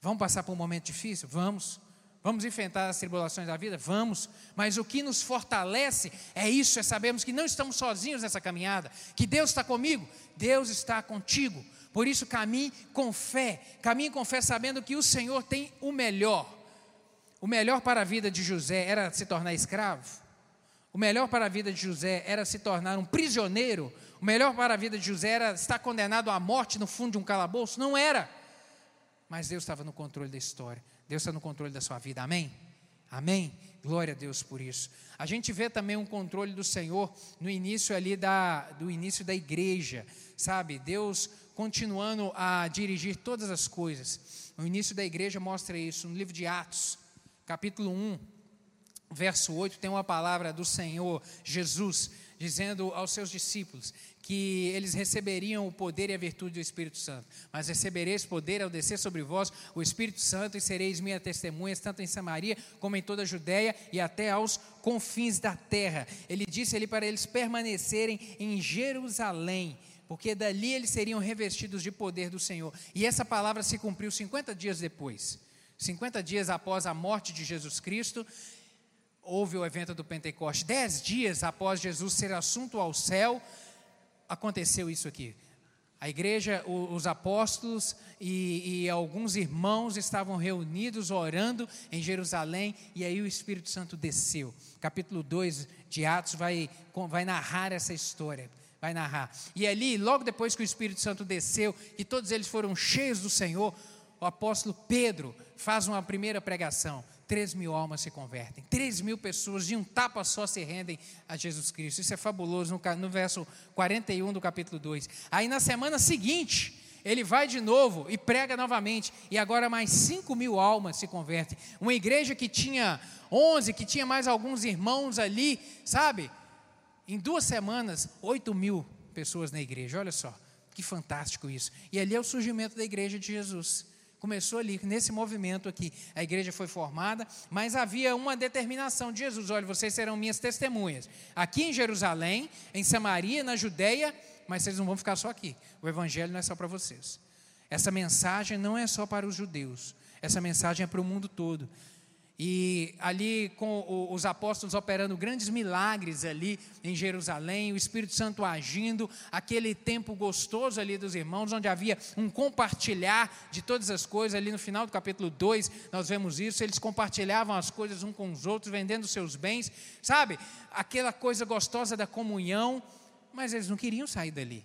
Vamos passar por um momento difícil? Vamos. Vamos enfrentar as tribulações da vida? Vamos, mas o que nos fortalece é isso, é sabermos que não estamos sozinhos nessa caminhada, que Deus está comigo, Deus está contigo. Por isso, caminhe com fé, caminhe com fé, sabendo que o Senhor tem o melhor. O melhor para a vida de José era se tornar escravo, o melhor para a vida de José era se tornar um prisioneiro, o melhor para a vida de José era estar condenado à morte no fundo de um calabouço. Não era, mas Deus estava no controle da história. Deus está no controle da sua vida, amém? Amém? Glória a Deus por isso. A gente vê também um controle do Senhor no início ali da, do início da igreja, sabe? Deus continuando a dirigir todas as coisas. O início da igreja mostra isso no livro de Atos, capítulo 1, verso 8, tem uma palavra do Senhor Jesus dizendo aos seus discípulos que eles receberiam o poder e a virtude do Espírito Santo. Mas recebereis poder ao descer sobre vós o Espírito Santo e sereis minhas testemunhas, tanto em Samaria como em toda a Judéia e até aos confins da terra. Ele disse ali para eles permanecerem em Jerusalém porque dali eles seriam revestidos de poder do Senhor. E essa palavra se cumpriu 50 dias depois. 50 dias após a morte de Jesus Cristo, houve o evento do Pentecoste. Dez dias após Jesus ser assunto ao céu, aconteceu isso aqui. A igreja, os apóstolos e, e, alguns irmãos estavam reunidos orando em Jerusalém e aí o Espírito Santo desceu. Capítulo 2 de Atos vai, vai narrar essa história. Vai narrar. E ali, logo depois que o Espírito Santo desceu e todos eles foram cheios do Senhor, o apóstolo Pedro faz uma primeira pregação. 3 mil almas se convertem, 3 mil pessoas de um tapa só se rendem a Jesus Cristo. Isso é fabuloso no, no verso 41 do capítulo 2. Aí na semana seguinte, ele vai de novo e prega novamente, e agora mais 5 mil almas se convertem. Uma igreja que tinha 11, que tinha mais alguns irmãos ali, sabe? Em duas semanas, 8 mil pessoas na igreja, olha só, que fantástico isso. E ali é o surgimento da igreja de Jesus. Começou ali, nesse movimento aqui. A igreja foi formada, mas havia uma determinação de Jesus: olha, vocês serão minhas testemunhas. Aqui em Jerusalém, em Samaria, na Judéia, mas vocês não vão ficar só aqui. O evangelho não é só para vocês. Essa mensagem não é só para os judeus, essa mensagem é para o mundo todo. E ali com os apóstolos operando grandes milagres ali em Jerusalém, o Espírito Santo agindo, aquele tempo gostoso ali dos irmãos, onde havia um compartilhar de todas as coisas, ali no final do capítulo 2, nós vemos isso, eles compartilhavam as coisas uns com os outros, vendendo seus bens, sabe? Aquela coisa gostosa da comunhão, mas eles não queriam sair dali.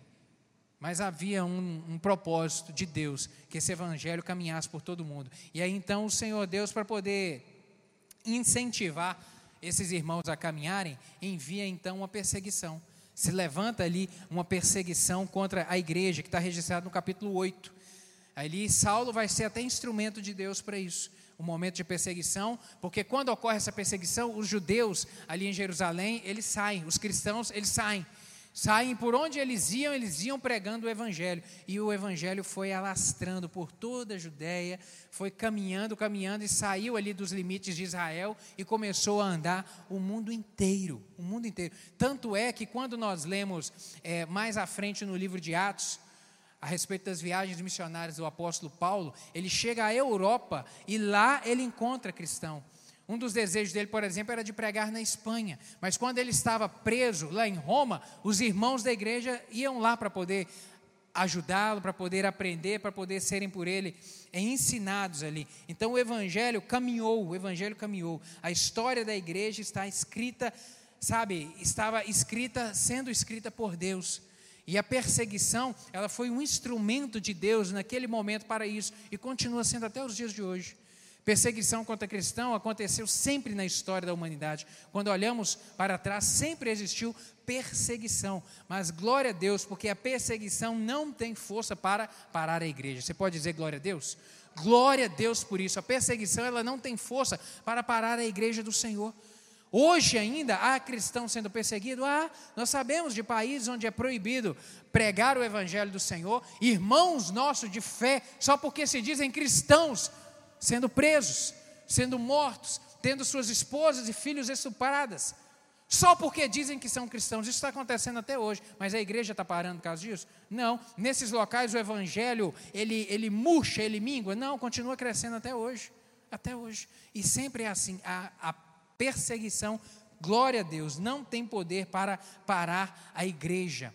Mas havia um, um, propósito de Deus, que esse evangelho caminhasse por todo mundo. E aí então o Senhor Deus, para poder incentivar esses irmãos a caminharem, envia então uma perseguição. Se levanta ali uma perseguição contra a igreja, que está registrado no capítulo 8. Ali Saulo vai ser até instrumento de Deus para isso. Um momento de perseguição, porque quando ocorre essa perseguição, os judeus ali em Jerusalém, eles saem, os cristãos, eles saem saem por onde eles iam, eles iam pregando o evangelho. E o evangelho foi alastrando por toda a Judéia, foi caminhando, caminhando e saiu ali dos limites de Israel e começou a andar o mundo inteiro, o mundo inteiro. Tanto é que quando nós lemos é, mais à frente no livro de Atos, a respeito das viagens missionárias do apóstolo Paulo, ele chega à Europa e lá ele encontra cristão. Um dos desejos dele, por exemplo, era de pregar na Espanha. Mas quando ele estava preso lá em Roma, os irmãos da igreja iam lá para poder ajudá-lo, para poder aprender, para poder serem por ele ensinados ali. Então o evangelho caminhou, o evangelho caminhou. A história da igreja está escrita, sabe, estava escrita, sendo escrita por Deus. E a perseguição, ela foi um instrumento de Deus naquele momento para isso e continua sendo até os dias de hoje. Perseguição contra cristão aconteceu sempre na história da humanidade. Quando olhamos para trás, sempre existiu perseguição. Mas glória a Deus, porque a perseguição não tem força para parar a igreja. Você pode dizer glória a Deus? Glória a Deus por isso. A perseguição ela não tem força para parar a igreja do Senhor. Hoje ainda há cristãos sendo perseguidos? Ah, nós sabemos de países onde é proibido pregar o evangelho do Senhor, irmãos nossos de fé, só porque se dizem cristãos, sendo presos, sendo mortos, tendo suas esposas e filhos estupradas, só porque dizem que são cristãos. Isso está acontecendo até hoje, mas a igreja está parando por causa disso? Não. Nesses locais o evangelho ele, ele murcha, ele mingua? Não, continua crescendo até hoje. Até hoje. E sempre é assim: a, a perseguição, glória a Deus, não tem poder para parar a igreja.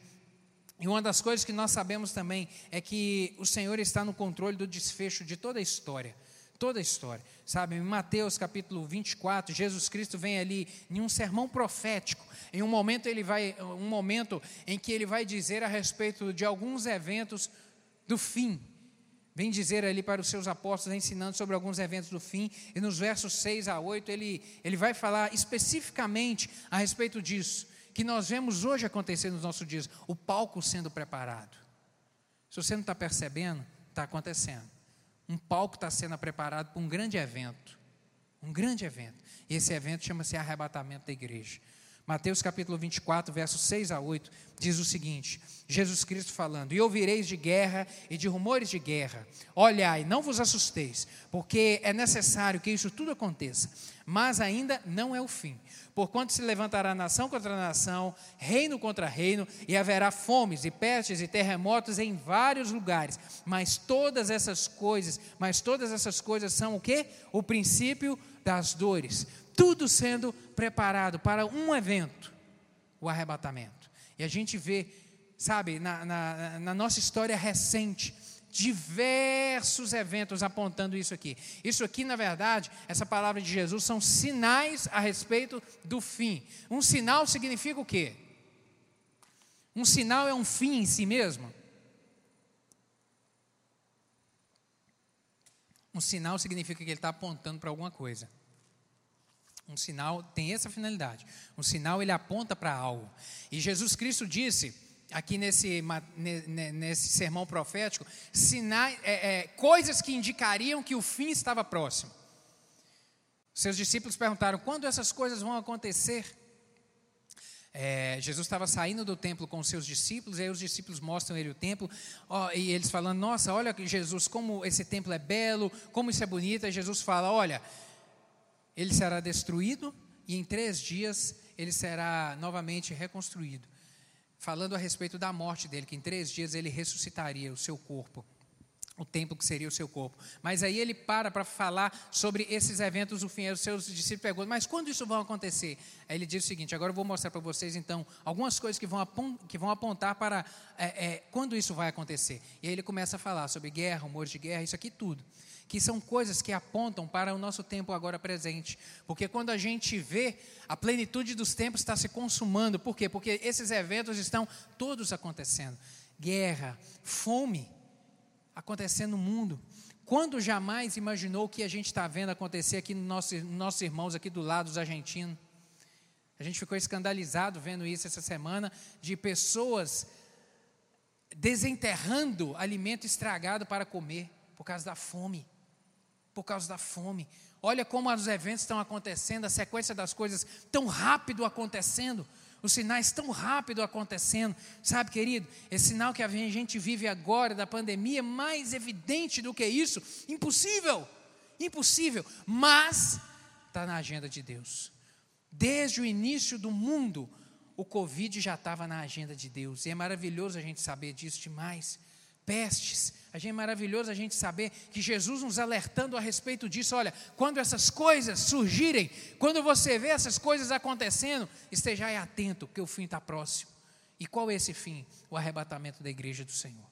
E uma das coisas que nós sabemos também é que o Senhor está no controle do desfecho de toda a história toda a história. Sabe, em Mateus capítulo 24, Jesus Cristo vem ali em um sermão profético. Em um momento ele vai um momento em que ele vai dizer a respeito de alguns eventos do fim. Vem dizer ali para os seus apóstolos, ensinando sobre alguns eventos do fim, e nos versos 6 a 8 ele, ele vai falar especificamente a respeito disso, que nós vemos hoje acontecer nos nossos dias, o palco sendo preparado. Se você não está percebendo, está acontecendo um palco está sendo preparado para um grande evento. Um grande evento. E esse evento chama-se arrebatamento da igreja. Mateus capítulo 24, versos 6 a 8, diz o seguinte: Jesus Cristo falando: E ouvireis de guerra e de rumores de guerra. Olhai, não vos assusteis, porque é necessário que isso tudo aconteça, mas ainda não é o fim. Porquanto se levantará nação contra nação, reino contra reino, e haverá fomes e pestes e terremotos em vários lugares. Mas todas essas coisas, mas todas essas coisas são o que? O princípio das dores tudo sendo preparado para um evento, o arrebatamento. E a gente vê, sabe, na, na, na nossa história recente, diversos eventos apontando isso aqui. Isso aqui, na verdade, essa palavra de Jesus são sinais a respeito do fim. Um sinal significa o quê? Um sinal é um fim em si mesmo? Um sinal significa que ele está apontando para alguma coisa. Um sinal tem essa finalidade. Um sinal ele aponta para algo. E Jesus Cristo disse aqui nesse, nesse sermão profético, sinais, é, é, coisas que indicariam que o fim estava próximo. Seus discípulos perguntaram: quando essas coisas vão acontecer? É, Jesus estava saindo do templo com seus discípulos, e aí os discípulos mostram ele o templo, ó, e eles falando: Nossa, olha Jesus, como esse templo é belo, como isso é bonito. E Jesus fala: Olha, ele será destruído e em três dias ele será novamente reconstruído. Falando a respeito da morte dele, que em três dias ele ressuscitaria o seu corpo. o templo que seria o seu corpo. Mas aí ele para para falar sobre esses eventos do fim. Os seus discípulos perguntam, mas quando isso vai acontecer? Aí ele diz o seguinte: agora eu vou mostrar para vocês então algumas coisas que vão, que vão apontar para é, é, quando isso vai acontecer. E aí ele começa a falar sobre guerra, rumores de guerra, isso aqui tudo. Que são coisas que apontam para o nosso tempo agora presente. Porque quando a gente vê, a plenitude dos tempos está se consumando. Por quê? Porque esses eventos estão todos acontecendo. Guerra, fome, acontecendo no mundo. Quando jamais imaginou o que a gente está vendo acontecer aqui nos nosso, nossos irmãos aqui do lado dos argentinos? A gente ficou escandalizado vendo isso essa semana, de pessoas desenterrando alimento estragado para comer, por causa da fome. Por causa da fome. Olha como os eventos estão acontecendo, a sequência das coisas tão rápido acontecendo os sinais tão rápido acontecendo. Sabe, querido, esse sinal que a gente vive agora da pandemia, mais evidente do que isso, impossível, impossível, mas está na agenda de Deus. Desde o início do mundo, o Covid já estava na agenda de Deus, e é maravilhoso a gente saber disso demais pestes. A gente é maravilhoso a gente saber que Jesus nos alertando a respeito disso. Olha, quando essas coisas surgirem, quando você vê essas coisas acontecendo, esteja atento, porque o fim está próximo. E qual é esse fim? O arrebatamento da igreja do Senhor.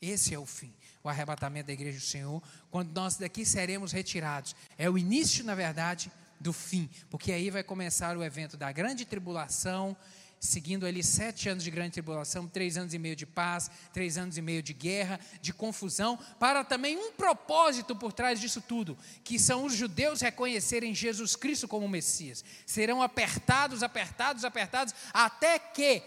Esse é o fim, o arrebatamento da igreja do Senhor, quando nós daqui seremos retirados. É o início, na verdade, do fim, porque aí vai começar o evento da grande tribulação seguindo ali sete anos de grande tribulação, três anos e meio de paz, três anos e meio de guerra, de confusão, para também um propósito por trás disso tudo, que são os judeus reconhecerem Jesus Cristo como Messias. Serão apertados, apertados, apertados, até que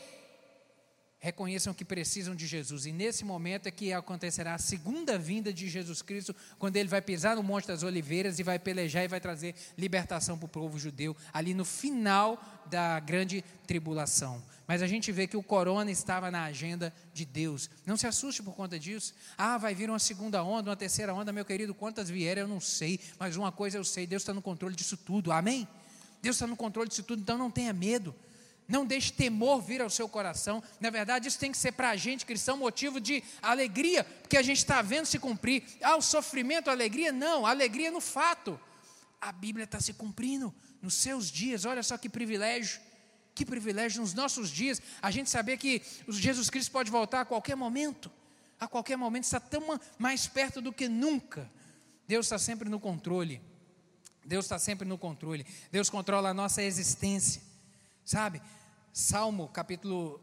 reconheçam que precisam de Jesus. E nesse momento é que acontecerá a segunda vinda de Jesus Cristo, quando ele vai pisar no Monte das Oliveiras e vai pelejar e vai trazer libertação para o povo judeu, ali no final da grande tribulação. Mas a gente vê que o corona estava na agenda de Deus. Não se assuste por conta disso. Ah, vai vir uma segunda onda, uma terceira onda, meu querido, quantas vierem eu não sei, mas uma coisa eu sei, Deus está no controle disso tudo. Amém? Deus está no controle disso tudo, então não tenha medo. Não deixe temor vir ao seu coração. Na verdade, isso tem que ser para a gente, cristão, motivo de alegria, porque a gente está vendo se cumprir. Ah, o sofrimento, a alegria? Não, a alegria no fato. A Bíblia está se cumprindo nos seus dias. Olha só que privilégio. Que privilégio nos nossos dias a gente saber que Jesus Cristo pode voltar a qualquer momento. A qualquer momento está tão mais perto do que nunca. Deus está sempre no controle. Deus está sempre no controle. Deus controla a nossa existência. Sabe? Salmo capítulo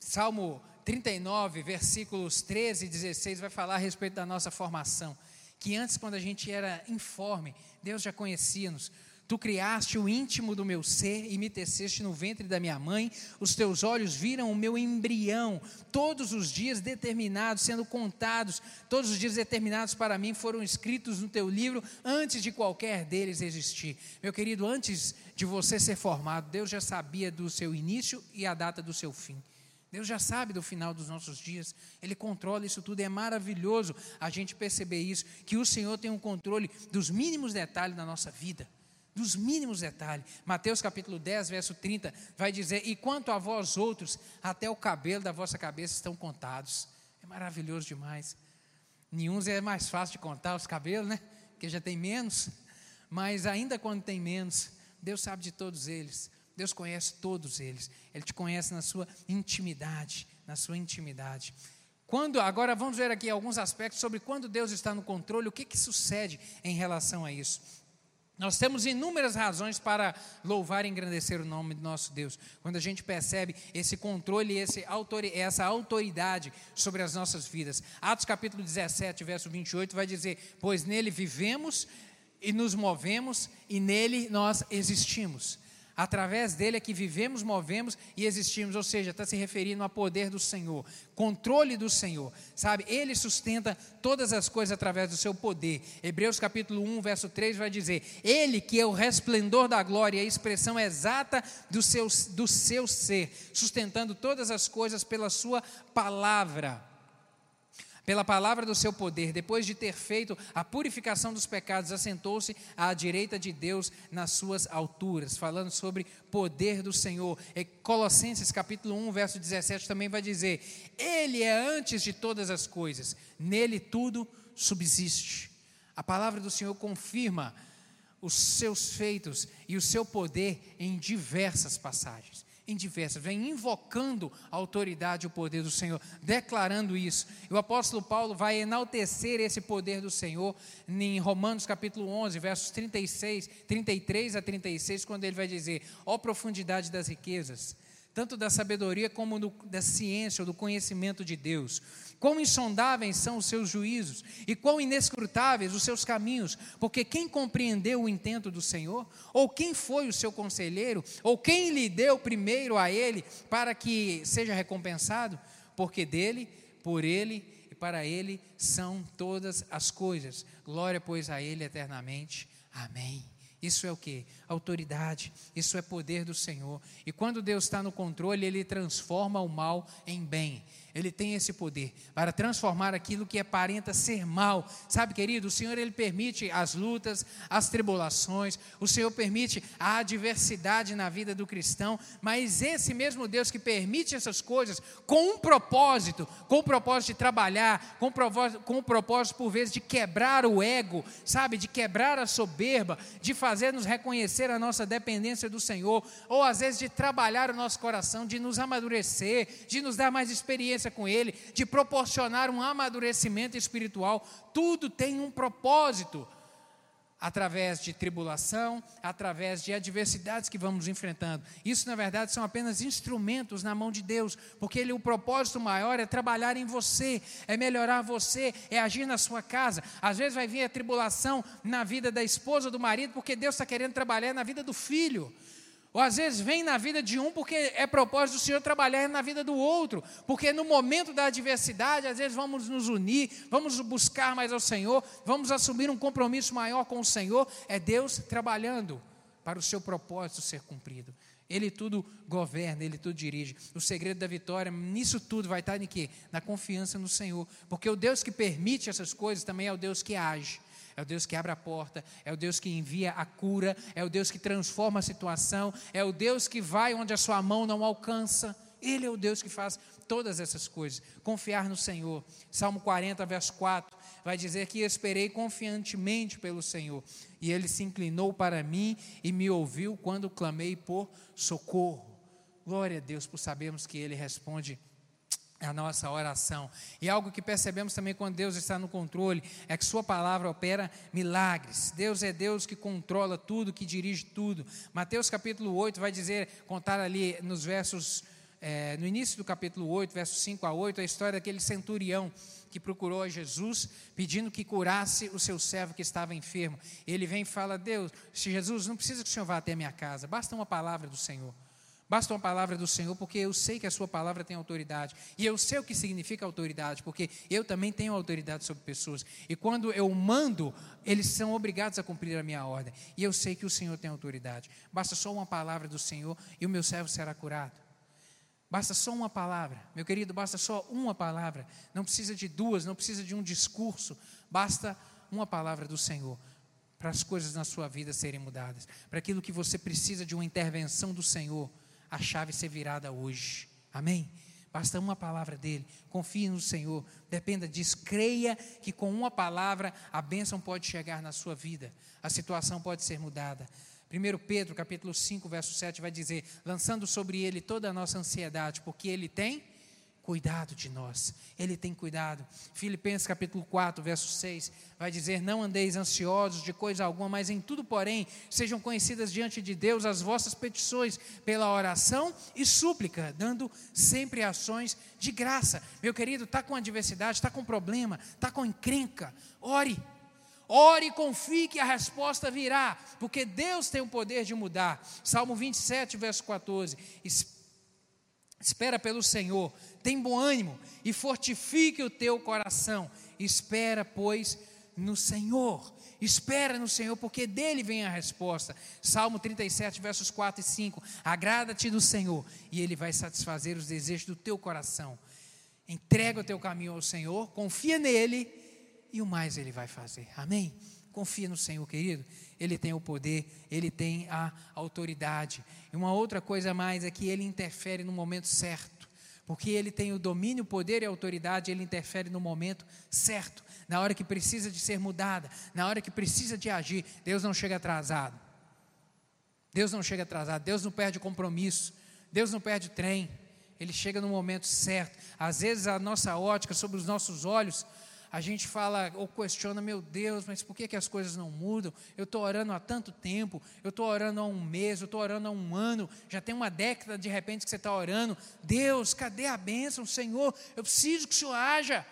Salmo 39, versículos 13 e 16 vai falar a respeito da nossa formação, que antes quando a gente era informe, Deus já conhecia-nos. Tu criaste o íntimo do meu ser e me teceste no ventre da minha mãe. Os teus olhos viram o meu embrião. Todos os dias determinados, sendo contados, todos os dias determinados para mim foram escritos no teu livro antes de qualquer deles existir. Meu querido, antes de você ser formado, Deus já sabia do seu início e a data do seu fim. Deus já sabe do final dos nossos dias, Ele controla isso tudo, é maravilhoso a gente perceber isso, que o Senhor tem um controle dos mínimos detalhes da nossa vida dos mínimos detalhes. Mateus capítulo 10, verso 30, vai dizer: E quanto a vós outros, até o cabelo da vossa cabeça estão contados. É maravilhoso demais. Nenhum é mais fácil de contar os cabelos, né? Porque já tem menos. Mas ainda quando tem menos, Deus sabe de todos eles. Deus conhece todos eles. Ele te conhece na sua intimidade, na sua intimidade. Quando, agora vamos ver aqui alguns aspectos sobre quando Deus está no controle, o que, que sucede em relação a isso. Nós temos inúmeras razões para louvar e engrandecer o nome do nosso Deus. Quando a gente percebe esse controle esse essa autoridade sobre as nossas vidas. Atos capítulo 17, verso 28 vai dizer: Pois nele vivemos e nos movemos e nele nós existimos. Através dele é que vivemos, movemos e existimos, ou seja, está se referindo ao poder do Senhor, controle do Senhor, sabe? Ele sustenta todas as coisas através do seu poder. Hebreus capítulo 1, verso 3 vai dizer: Ele que é o resplendor da glória, a expressão exata do seu, do seu ser, sustentando todas as coisas pela sua palavra. Pela palavra do seu poder, depois de ter feito a purificação dos pecados, assentou-se à direita de Deus nas suas alturas, falando sobre poder do Senhor. E Colossenses capítulo 1, verso 17 também vai dizer: Ele é antes de todas as coisas, nele tudo subsiste. A palavra do Senhor confirma os seus feitos e o seu poder em diversas passagens em diversas, vem invocando a autoridade e o poder do Senhor, declarando isso. E o apóstolo Paulo vai enaltecer esse poder do Senhor em Romanos capítulo 11, versos 36, 33 a 36, quando ele vai dizer: "Ó profundidade das riquezas, tanto da sabedoria como do, da ciência ou do conhecimento de Deus. Quão insondáveis são os seus juízos e quão inescrutáveis os seus caminhos, porque quem compreendeu o intento do Senhor? Ou quem foi o seu conselheiro? Ou quem lhe deu primeiro a ele para que seja recompensado? Porque dele, por ele e para ele são todas as coisas. Glória, pois, a ele eternamente. Amém. Isso é o que? Autoridade, isso é poder do Senhor. E quando Deus está no controle, Ele transforma o mal em bem. Ele tem esse poder para transformar aquilo que aparenta ser mal. Sabe, querido, o Senhor ele permite as lutas, as tribulações, o Senhor permite a adversidade na vida do cristão, mas esse mesmo Deus que permite essas coisas com um propósito, com o propósito de trabalhar, com o propósito, com o propósito por vezes de quebrar o ego, sabe, de quebrar a soberba, de fazer nos reconhecer a nossa dependência do Senhor, ou às vezes de trabalhar o nosso coração, de nos amadurecer, de nos dar mais experiência com Ele, de proporcionar um amadurecimento espiritual, tudo tem um propósito. Através de tribulação, através de adversidades que vamos enfrentando. Isso, na verdade, são apenas instrumentos na mão de Deus, porque ele, o propósito maior é trabalhar em você, é melhorar você, é agir na sua casa. Às vezes vai vir a tribulação na vida da esposa, do marido, porque Deus está querendo trabalhar na vida do filho. Ou às vezes vem na vida de um porque é propósito do Senhor trabalhar na vida do outro. Porque no momento da adversidade, às vezes vamos nos unir, vamos buscar mais ao Senhor, vamos assumir um compromisso maior com o Senhor. É Deus trabalhando para o seu propósito ser cumprido. Ele tudo governa, ele tudo dirige. O segredo da vitória nisso tudo vai estar em quê? Na confiança no Senhor. Porque o Deus que permite essas coisas também é o Deus que age é o Deus que abre a porta, é o Deus que envia a cura, é o Deus que transforma a situação, é o Deus que vai onde a sua mão não alcança. Ele é o Deus que faz todas essas coisas. Confiar no Senhor. Salmo 40, verso 4, vai dizer que esperei confiantemente pelo Senhor, e ele se inclinou para mim e me ouviu quando clamei por socorro. Glória a Deus por sabermos que ele responde a nossa oração. E algo que percebemos também quando Deus está no controle é que Sua palavra opera milagres. Deus é Deus que controla tudo, que dirige tudo. Mateus capítulo 8 vai dizer, contar ali nos versos, é, no início do capítulo 8, versos 5 a 8, a história daquele centurião que procurou a Jesus pedindo que curasse o seu servo que estava enfermo. Ele vem e fala: Deus, Jesus, não precisa que o Senhor vá até a minha casa, basta uma palavra do Senhor. Basta uma palavra do Senhor, porque eu sei que a Sua palavra tem autoridade. E eu sei o que significa autoridade, porque eu também tenho autoridade sobre pessoas. E quando eu mando, eles são obrigados a cumprir a minha ordem. E eu sei que o Senhor tem autoridade. Basta só uma palavra do Senhor e o meu servo será curado. Basta só uma palavra, meu querido, basta só uma palavra. Não precisa de duas, não precisa de um discurso. Basta uma palavra do Senhor para as coisas na sua vida serem mudadas, para aquilo que você precisa de uma intervenção do Senhor a chave ser virada hoje. Amém? Basta uma palavra dele. Confie no Senhor. Dependa disso. Creia que com uma palavra a bênção pode chegar na sua vida. A situação pode ser mudada. 1 Pedro, capítulo 5, verso 7 vai dizer: lançando sobre ele toda a nossa ansiedade, porque ele tem cuidado de nós. Ele tem cuidado. Filipenses capítulo 4, verso 6, vai dizer: Não andeis ansiosos de coisa alguma, mas em tudo, porém, sejam conhecidas diante de Deus as vossas petições pela oração e súplica, dando sempre ações de graça. Meu querido, está com adversidade, está com problema, está com encrenca. Ore. Ore e confie que a resposta virá, porque Deus tem o poder de mudar. Salmo 27, verso 14. Espera pelo Senhor, tem bom ânimo e fortifique o teu coração. Espera, pois, no Senhor. Espera no Senhor, porque dele vem a resposta. Salmo 37, versos 4 e 5. Agrada-te do Senhor, e ele vai satisfazer os desejos do teu coração. Entrega o teu caminho ao Senhor, confia nele e o mais ele vai fazer. Amém? Confia no Senhor, querido. Ele tem o poder, ele tem a autoridade. E uma outra coisa mais é que ele interfere no momento certo. Porque ele tem o domínio, o poder e a autoridade, ele interfere no momento certo, na hora que precisa de ser mudada, na hora que precisa de agir. Deus não chega atrasado. Deus não chega atrasado, Deus não perde compromisso, Deus não perde trem. Ele chega no momento certo. Às vezes a nossa ótica sobre os nossos olhos a gente fala ou questiona, meu Deus, mas por que, que as coisas não mudam? Eu estou orando há tanto tempo, eu estou orando há um mês, eu estou orando há um ano, já tem uma década de repente que você está orando. Deus, cadê a bênção, Senhor? Eu preciso que o Senhor haja.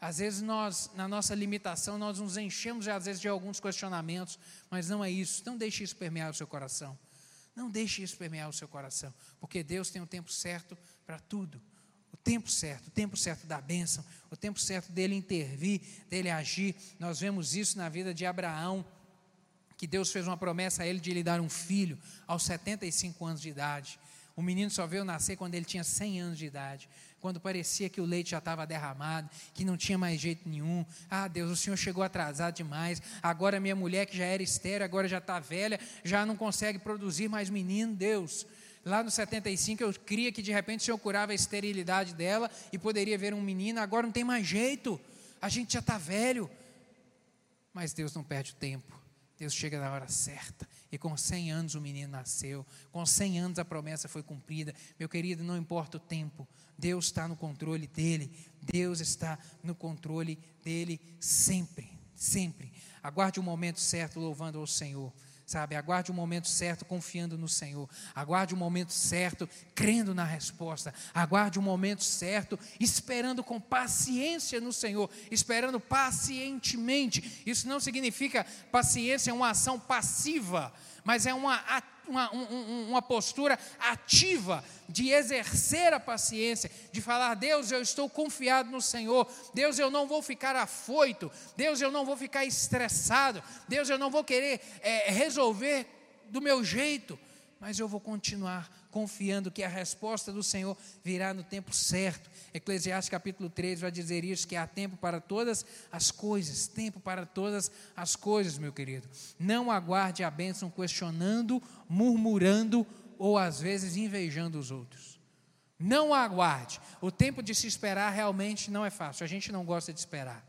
Às vezes nós, na nossa limitação, nós nos enchemos às vezes de alguns questionamentos, mas não é isso. Não deixe isso permear o seu coração. Não deixe isso permear o seu coração, porque Deus tem o tempo certo para tudo tempo certo, o tempo certo da bênção, o tempo certo dele intervir, dele agir. Nós vemos isso na vida de Abraão, que Deus fez uma promessa a ele de lhe dar um filho aos 75 anos de idade. O menino só veio nascer quando ele tinha 100 anos de idade, quando parecia que o leite já estava derramado, que não tinha mais jeito nenhum. Ah, Deus, o Senhor chegou atrasado demais. Agora minha mulher, que já era estéreo, agora já está velha, já não consegue produzir mais menino. Deus, Lá no 75 eu cria que de repente o Senhor curava a esterilidade dela e poderia ver um menino, agora não tem mais jeito, a gente já está velho. Mas Deus não perde o tempo, Deus chega na hora certa. E com 100 anos o menino nasceu, com 100 anos a promessa foi cumprida. Meu querido, não importa o tempo, Deus está no controle dele, Deus está no controle dele sempre, sempre. Aguarde o momento certo louvando ao Senhor sabe? Aguarde o momento certo confiando no Senhor. Aguarde o momento certo crendo na resposta. Aguarde o momento certo esperando com paciência no Senhor, esperando pacientemente. Isso não significa paciência é uma ação passiva, mas é uma uma, um, uma postura ativa de exercer a paciência, de falar: Deus, eu estou confiado no Senhor, Deus, eu não vou ficar afoito, Deus, eu não vou ficar estressado, Deus, eu não vou querer é, resolver do meu jeito, mas eu vou continuar confiando que a resposta do Senhor virá no tempo certo. Eclesiastes capítulo 3 vai dizer isso: que há tempo para todas as coisas, tempo para todas as coisas, meu querido. Não aguarde a bênção questionando, murmurando ou às vezes invejando os outros. Não aguarde. O tempo de se esperar realmente não é fácil. A gente não gosta de esperar.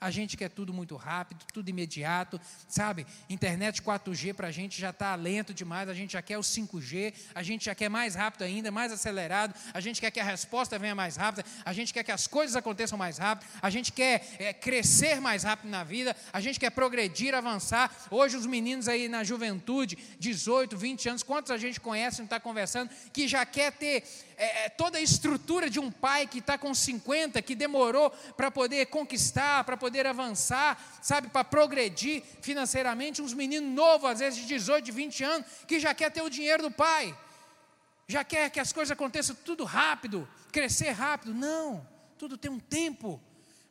A gente quer tudo muito rápido, tudo imediato, sabe? Internet 4G para a gente já está lento demais, a gente já quer o 5G, a gente já quer mais rápido ainda, mais acelerado, a gente quer que a resposta venha mais rápida, a gente quer que as coisas aconteçam mais rápido, a gente quer é, crescer mais rápido na vida, a gente quer progredir, avançar. Hoje os meninos aí na juventude, 18, 20 anos, quantos a gente conhece, não está conversando, que já quer ter é, é, toda a estrutura de um pai que está com 50, que demorou para poder conquistar, para poder avançar, sabe, para progredir financeiramente. Uns meninos novos, às vezes de 18, de 20 anos, que já quer ter o dinheiro do pai, já quer que as coisas aconteçam tudo rápido, crescer rápido. Não, tudo tem um tempo.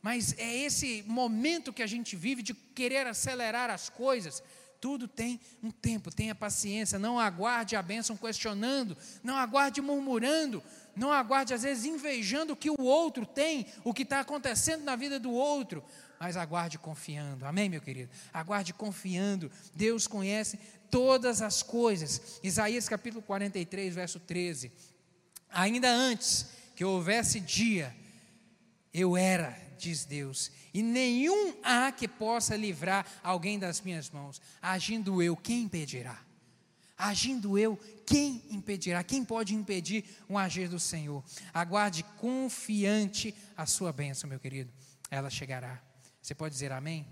Mas é esse momento que a gente vive de querer acelerar as coisas. Tudo tem um tempo, tenha paciência, não aguarde a bênção questionando, não aguarde murmurando, não aguarde às vezes invejando o que o outro tem, o que está acontecendo na vida do outro, mas aguarde confiando, amém, meu querido? Aguarde confiando, Deus conhece todas as coisas. Isaías capítulo 43, verso 13: Ainda antes que houvesse dia, eu era, diz Deus, e nenhum há que possa livrar alguém das minhas mãos. Agindo eu, quem impedirá? Agindo eu, quem impedirá? Quem pode impedir um agir do Senhor? Aguarde confiante a sua bênção, meu querido. Ela chegará. Você pode dizer amém?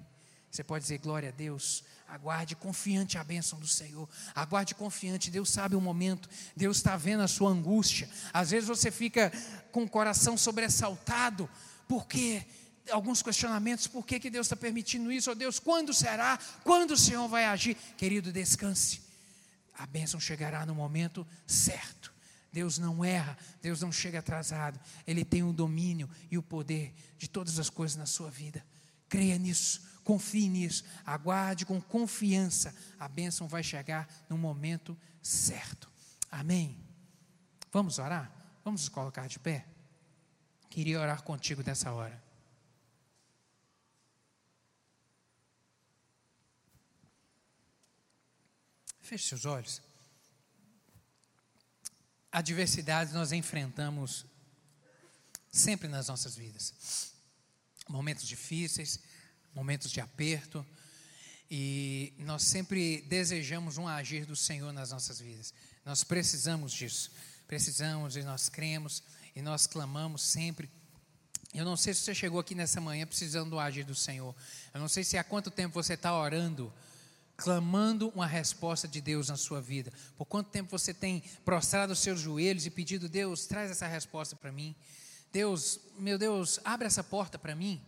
Você pode dizer glória a Deus. Aguarde confiante a bênção do Senhor. Aguarde confiante. Deus sabe o momento. Deus está vendo a sua angústia. Às vezes você fica com o coração sobressaltado. Porque alguns questionamentos, por que, que Deus está permitindo isso? Oh Deus, quando será? Quando o Senhor vai agir? Querido, descanse. A bênção chegará no momento certo. Deus não erra, Deus não chega atrasado. Ele tem o domínio e o poder de todas as coisas na sua vida. Creia nisso, confie nisso, aguarde com confiança. A bênção vai chegar no momento certo. Amém. Vamos orar? Vamos nos colocar de pé? Queria orar contigo nessa hora. Feche seus olhos. Adversidades nós enfrentamos sempre nas nossas vidas. Momentos difíceis, momentos de aperto, e nós sempre desejamos um agir do Senhor nas nossas vidas. Nós precisamos disso. Precisamos e nós cremos e nós clamamos sempre. Eu não sei se você chegou aqui nessa manhã precisando do agir do Senhor. Eu não sei se há quanto tempo você está orando, clamando uma resposta de Deus na sua vida. Por quanto tempo você tem prostrado os seus joelhos e pedido, Deus, traz essa resposta para mim. Deus, meu Deus, abre essa porta para mim.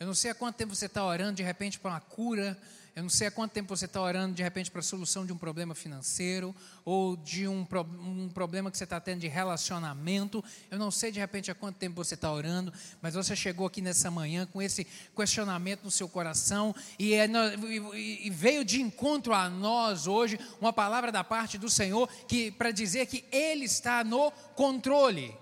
Eu não sei há quanto tempo você está orando de repente para uma cura, eu não sei há quanto tempo você está orando de repente para a solução de um problema financeiro ou de um, um problema que você está tendo de relacionamento. Eu não sei de repente há quanto tempo você está orando, mas você chegou aqui nessa manhã com esse questionamento no seu coração e, é, e veio de encontro a nós hoje uma palavra da parte do Senhor que para dizer que Ele está no controle.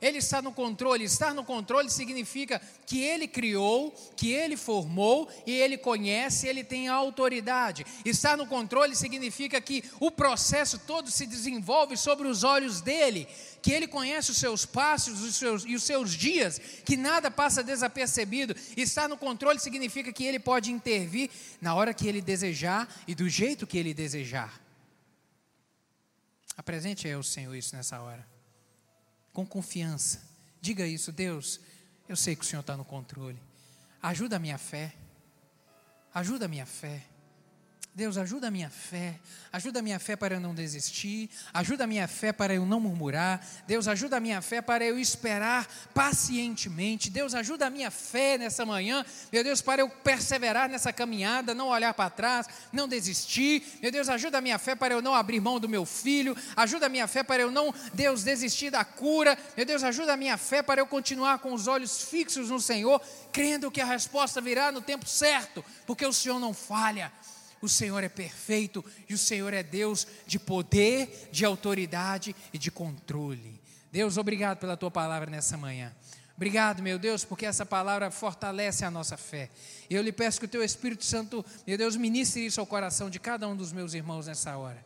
Ele está no controle. Estar no controle significa que Ele criou, que Ele formou e Ele conhece, Ele tem autoridade. Estar no controle significa que o processo todo se desenvolve sobre os olhos dele, que Ele conhece os seus passos os seus, e os seus dias, que nada passa desapercebido. Estar no controle significa que Ele pode intervir na hora que Ele desejar e do jeito que Ele desejar. Apresente ao Senhor isso nessa hora com confiança. Diga isso, Deus, eu sei que o Senhor está no controle. Ajuda a minha fé. Ajuda a minha fé. Deus, ajuda a minha fé, ajuda a minha fé para eu não desistir, ajuda a minha fé para eu não murmurar, Deus, ajuda a minha fé para eu esperar pacientemente, Deus, ajuda a minha fé nessa manhã, meu Deus, para eu perseverar nessa caminhada, não olhar para trás, não desistir, meu Deus, ajuda a minha fé para eu não abrir mão do meu filho, ajuda a minha fé para eu não, Deus, desistir da cura, meu Deus, ajuda a minha fé para eu continuar com os olhos fixos no Senhor, crendo que a resposta virá no tempo certo, porque o Senhor não falha o Senhor é perfeito e o Senhor é Deus de poder, de autoridade e de controle. Deus, obrigado pela tua palavra nessa manhã. Obrigado, meu Deus, porque essa palavra fortalece a nossa fé. Eu lhe peço que o teu Espírito Santo, meu Deus, ministre isso ao coração de cada um dos meus irmãos nessa hora.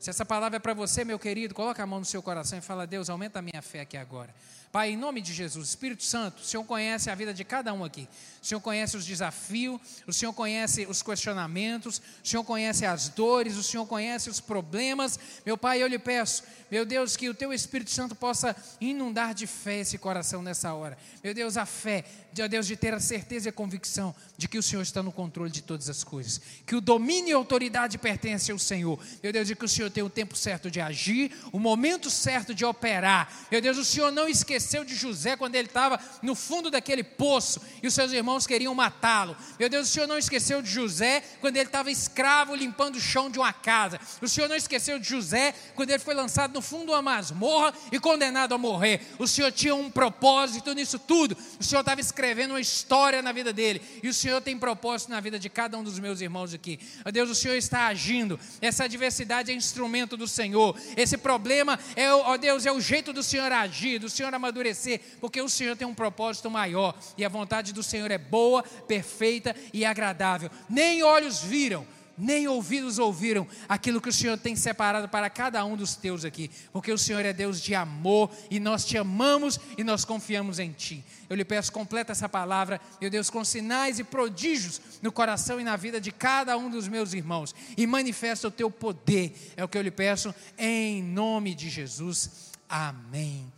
Se essa palavra é para você, meu querido, coloca a mão no seu coração e fala: Deus, aumenta a minha fé aqui agora. Pai, em nome de Jesus, Espírito Santo, o Senhor conhece a vida de cada um aqui. O Senhor conhece os desafios, o Senhor conhece os questionamentos, o Senhor conhece as dores, o Senhor conhece os problemas. Meu Pai, eu lhe peço, meu Deus, que o Teu Espírito Santo possa inundar de fé esse coração nessa hora. Meu Deus, a fé, meu Deus, de ter a certeza e a convicção de que o Senhor está no controle de todas as coisas. Que o domínio e a autoridade pertencem ao Senhor. Meu Deus, e que o Senhor tem o tempo certo de agir, o momento certo de operar. Meu Deus, o Senhor não esqueceu de José quando ele estava no fundo daquele poço e os seus irmãos queriam matá-lo. Meu Deus, o Senhor não esqueceu de José quando ele estava escravo limpando o chão de uma casa. O Senhor não esqueceu de José quando ele foi lançado no fundo de uma masmorra e condenado a morrer. O Senhor tinha um propósito nisso tudo. O Senhor estava escrevendo uma história na vida dele. E o Senhor tem propósito na vida de cada um dos meus irmãos aqui. Meu Deus, o Senhor está agindo. Essa adversidade é instrumento do Senhor. Esse problema é, ó Deus, é o jeito do Senhor agir, do Senhor amadurecer, porque o Senhor tem um propósito maior e a vontade do Senhor é boa, perfeita e agradável. Nem olhos viram, nem ouvidos ouviram aquilo que o Senhor tem separado para cada um dos teus aqui, porque o Senhor é Deus de amor e nós te amamos e nós confiamos em Ti. Eu lhe peço, completa essa palavra, meu Deus, com sinais e prodígios no coração e na vida de cada um dos meus irmãos e manifesta o Teu poder, é o que eu lhe peço, em nome de Jesus. Amém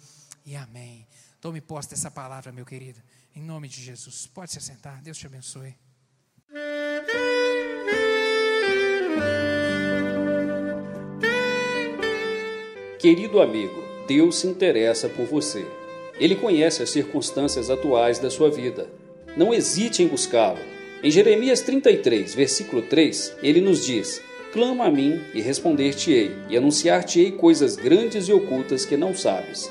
e amém. Tome posse dessa palavra, meu querido, em nome de Jesus. Pode se sentar, Deus te abençoe. Querido amigo, Deus se interessa por você. Ele conhece as circunstâncias atuais da sua vida. Não hesite em buscá-lo. Em Jeremias 33, versículo 3, ele nos diz: Clama a mim e responder-te-ei, e anunciar-te-ei coisas grandes e ocultas que não sabes.